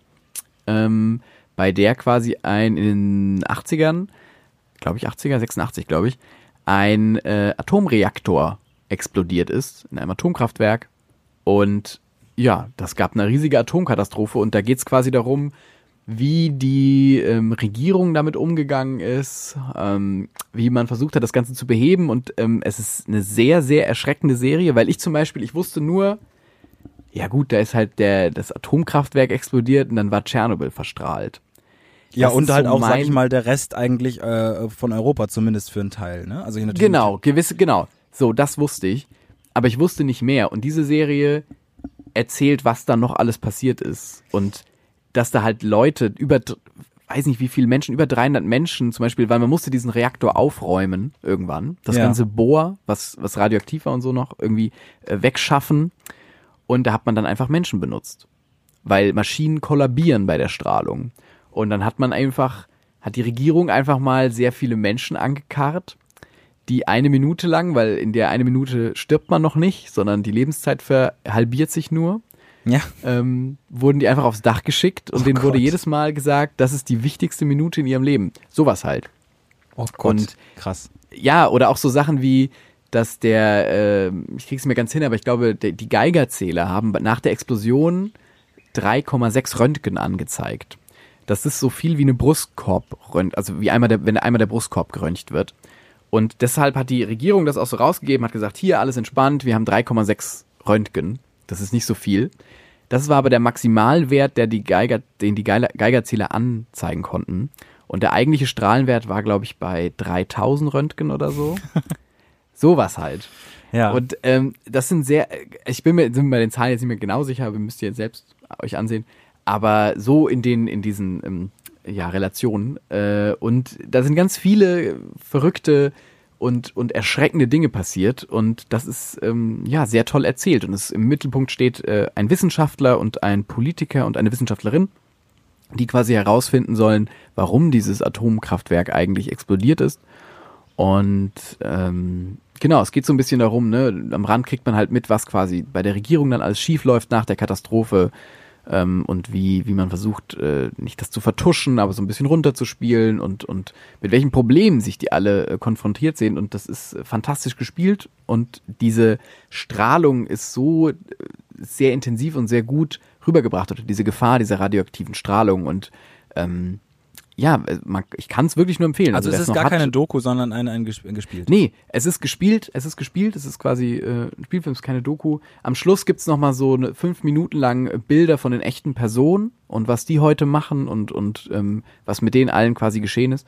ähm, bei der quasi ein in den 80ern, glaube ich 80er, 86 glaube ich, ein äh, Atomreaktor explodiert ist in einem Atomkraftwerk und ja, das gab eine riesige Atomkatastrophe und da geht's quasi darum, wie die ähm, Regierung damit umgegangen ist, ähm, wie man versucht hat, das Ganze zu beheben. Und ähm, es ist eine sehr, sehr erschreckende Serie, weil ich zum Beispiel, ich wusste nur, ja gut, da ist halt der, das Atomkraftwerk explodiert und dann war Tschernobyl verstrahlt. Ja, Das und halt so auch, sag ich mal, der Rest eigentlich äh, von Europa zumindest für einen Teil, ne? Also hier natürlich Genau, gewisse, genau. So, das wusste ich. Aber ich wusste nicht mehr. Und diese Serie erzählt, was da noch alles passiert ist. Und dass da halt Leute über, weiß nicht wie viele Menschen, über 300 Menschen zum Beispiel, weil man musste diesen Reaktor aufräumen irgendwann. Das Ja. ganze Bohr, was, was radioaktiv war und so noch, irgendwie äh, wegschaffen. Und da hat man dann einfach Menschen benutzt. Weil Maschinen kollabieren bei der Strahlung. Und dann hat man einfach, hat die Regierung einfach mal sehr viele Menschen angekarrt, die eine Minute lang, weil in der eine Minute stirbt man noch nicht, sondern die Lebenszeit verhalbiert sich nur, Ja. ähm, wurden die einfach aufs Dach geschickt und Oh denen wurde Gott. jedes Mal gesagt, das ist die wichtigste Minute in ihrem Leben. Sowas halt. Oh Gott. Und- krass. Ja, oder auch so Sachen wie, dass der, äh, ich krieg's mir ganz hin, aber ich glaube, der, die Geigerzähler haben nach der Explosion 3,6 Röntgen angezeigt. Das ist so viel wie eine Brustkorb, also wie einmal der, wenn einmal der Brustkorb geröntgt wird. Und deshalb hat die Regierung das auch so rausgegeben, hat gesagt, hier alles entspannt, wir haben 3,6 Röntgen. Das ist nicht so viel. Das war aber der Maximalwert, der die Geiger, den die Geiger, Geigerzähler anzeigen konnten. Und der eigentliche Strahlenwert war, glaube ich, bei 3000 Röntgen oder so. Sowas halt. Ja. Und ähm, das sind sehr, ich bin mir, sind mir bei den Zahlen jetzt nicht mehr genau sicher, aber müsst ihr jetzt selbst euch ansehen. Aber so in den, in diesen ähm, ja, Relationen. Äh, und da sind ganz viele verrückte und, und erschreckende Dinge passiert. Und das ist ähm, ja sehr toll erzählt. Und es im Mittelpunkt steht äh, ein Wissenschaftler und ein Politiker und eine Wissenschaftlerin, die quasi herausfinden sollen, warum dieses Atomkraftwerk eigentlich explodiert ist. Und ähm, genau, es geht so ein bisschen darum, ne, am Rand kriegt man halt mit, was quasi bei der Regierung dann alles schief läuft nach der Katastrophe ähm, und wie, wie man versucht, äh, nicht das zu vertuschen, aber so ein bisschen runterzuspielen und, und mit welchen Problemen sich die alle äh, konfrontiert sehen. Und das ist äh, fantastisch gespielt. Und diese Strahlung ist so äh, sehr intensiv und sehr gut rübergebracht, oder diese Gefahr dieser radioaktiven Strahlung. Und ähm, ja, äh, man, ich kann es wirklich nur empfehlen. also es wer ist gar hat- keine Doku, sondern ein, ein gesp- gespielt. Nee, es ist gespielt, es ist gespielt, es ist quasi äh, ein Spielfilm, es ist keine Doku. Am Schluss gibt's noch mal so eine, fünf Minuten lang Bilder von den echten Personen und was die heute machen und, und ähm, was mit denen allen quasi geschehen ist.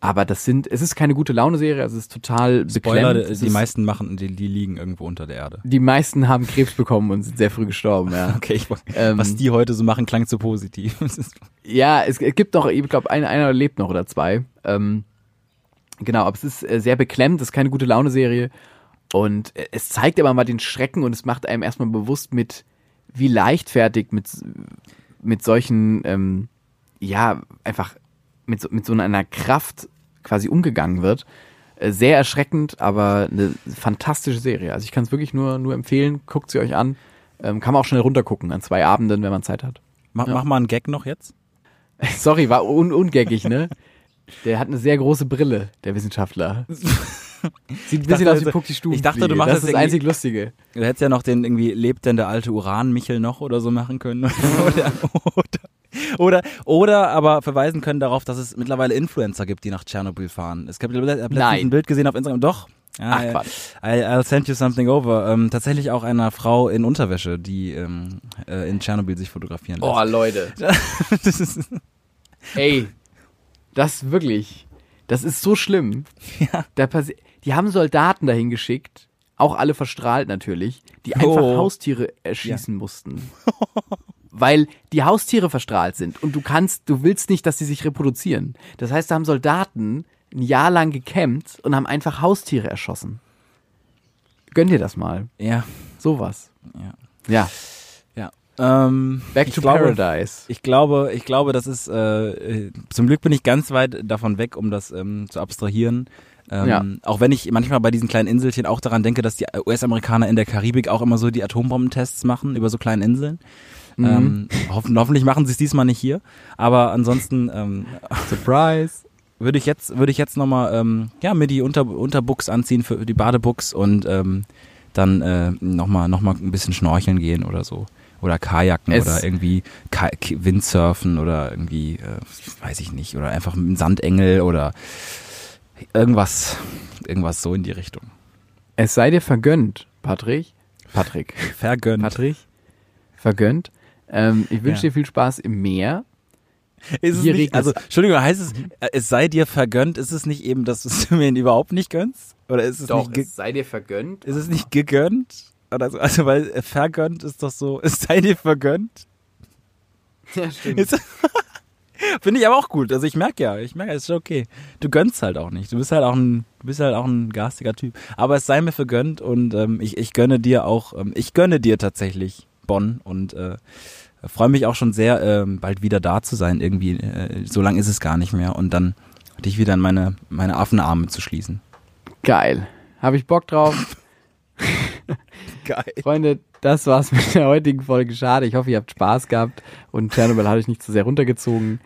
Aber das sind, es ist keine gute Laune-Serie, also es ist total Spoiler, beklemmt. die, Es die ist, meisten machen, die, die liegen irgendwo unter der Erde. die meisten haben Krebs bekommen und sind sehr früh gestorben, ja. Okay, ich, Ähm, was die heute so machen, klang zu positiv. Ja, es, es gibt noch, ich glaube, einer, einer lebt noch oder zwei. Ähm, genau, aber es ist äh, sehr beklemmt, es ist keine gute Laune-Serie. Und äh, es zeigt aber mal den Schrecken und es macht einem erstmal bewusst mit, wie leichtfertig mit, mit solchen, ähm, ja, einfach mit so, mit so einer Kraft quasi umgegangen wird. Äh, Sehr erschreckend, aber eine fantastische Serie. Also ich kann es wirklich nur, nur empfehlen. Guckt sie euch an. Ähm, kann man auch schnell runtergucken an zwei Abenden, wenn man Zeit hat. mach, Ja. mach mal einen Gag noch jetzt. Sorry, war un ungaggig, ne? Der hat eine sehr große Brille, der Wissenschaftler. Sieht ein bisschen dachte, aus wie also- Pucki Stuben. ich dachte, du machst das das ist das irgendwie- einzig Lustige. Du hättest ja noch den irgendwie, lebt denn der alte Uran-Michel noch oder so machen können. oder, oder, oder, oder aber verweisen können darauf, dass es mittlerweile Influencer gibt, die nach Tschernobyl fahren. Es gibt, ich habe letztens ein Bild gesehen auf Instagram. Doch. Ja, Ach, ja. Quatsch. I, I'll send you something over. Ähm, tatsächlich auch einer Frau in Unterwäsche, die ähm, äh, in Tschernobyl sich fotografieren lässt. Oh, Leute. das ist, Ey, das wirklich, das ist so schlimm. ja. Da die haben Soldaten dahin geschickt, auch alle verstrahlt natürlich, die einfach Oh. Haustiere erschießen mussten. Weil die Haustiere verstrahlt sind und du kannst, du willst nicht, dass sie sich reproduzieren. Das heißt, da haben Soldaten ein Jahr lang gecampt und haben einfach Haustiere erschossen. Gönn dir das mal. Ja, Sowas. ja. Ja. Ja. Ähm, Back to glaube, Paradise. Ich glaube, ich glaube, das ist äh, zum Glück bin ich ganz weit davon weg, um das ähm, zu abstrahieren. Ähm, Ja. Auch wenn ich manchmal bei diesen kleinen Inselchen auch daran denke, dass die US-Amerikaner in der Karibik auch immer so die Atombombentests machen über so kleinen Inseln. Mhm. Ähm, hoffen, hoffentlich machen sie es diesmal nicht hier. Aber ansonsten ähm, Surprise. würde ich jetzt würde ich jetzt noch mal ähm, ja mir die Unter Unterbuchs anziehen für die Badebuchs und ähm, dann äh, noch mal noch mal ein bisschen schnorcheln gehen oder so oder Kajaken Es- oder irgendwie Ka Windsurfen oder irgendwie äh, weiß ich nicht oder einfach ein Sandengel oder irgendwas irgendwas so in die Richtung Es sei dir vergönnt, Patrick. Patrick. vergönnt Patrick. Vergönnt. Ähm, ich wünsche Ja. dir viel Spaß im Meer. ist es Hier nicht, regnet also es- Entschuldigung heißt es äh, es sei dir vergönnt ist es nicht eben dass du es mir überhaupt nicht gönnst oder ist es nicht ge- sei dir vergönnt. Ist es nicht gegönnt? Oder so? Also, weil äh, vergönnt ist doch so, es sei dir vergönnt. Ja, stimmt. Finde ich aber auch gut. Also ich merke ja, ich merke, es ist okay. Du gönnst halt auch nicht. Du bist halt auch ein, du bist halt auch ein garstiger Typ. Aber es sei mir vergönnt und ähm, ich, ich gönne dir auch, ähm, ich gönne dir tatsächlich Bonn und äh, freue mich auch schon sehr, ähm, bald wieder da zu sein. Irgendwie, äh, so lang ist es gar nicht mehr und dann dich wieder in meine, meine Affenarme zu schließen. Geil. Habe ich Bock drauf. Geil. Freunde, das war's mit der heutigen Folge. Schade. Ich hoffe, ihr habt Spaß gehabt und Tschernobyl hat euch nicht zu sehr runtergezogen.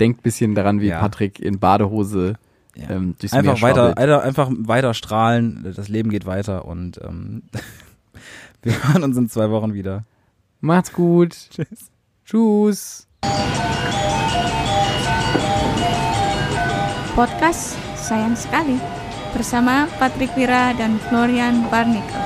Denkt bisschen daran, wie Ja. Patrick in Badehose Ja. ähm, durchs einfach Meer weiter, einfach weiter strahlen. Das Leben geht weiter und ähm, wir hören uns in zwei Wochen wieder. Macht's gut. Tschüss. Tschüss. Podcast Sayang Sekali bersama Patrick Wira dan Florian Barnikel.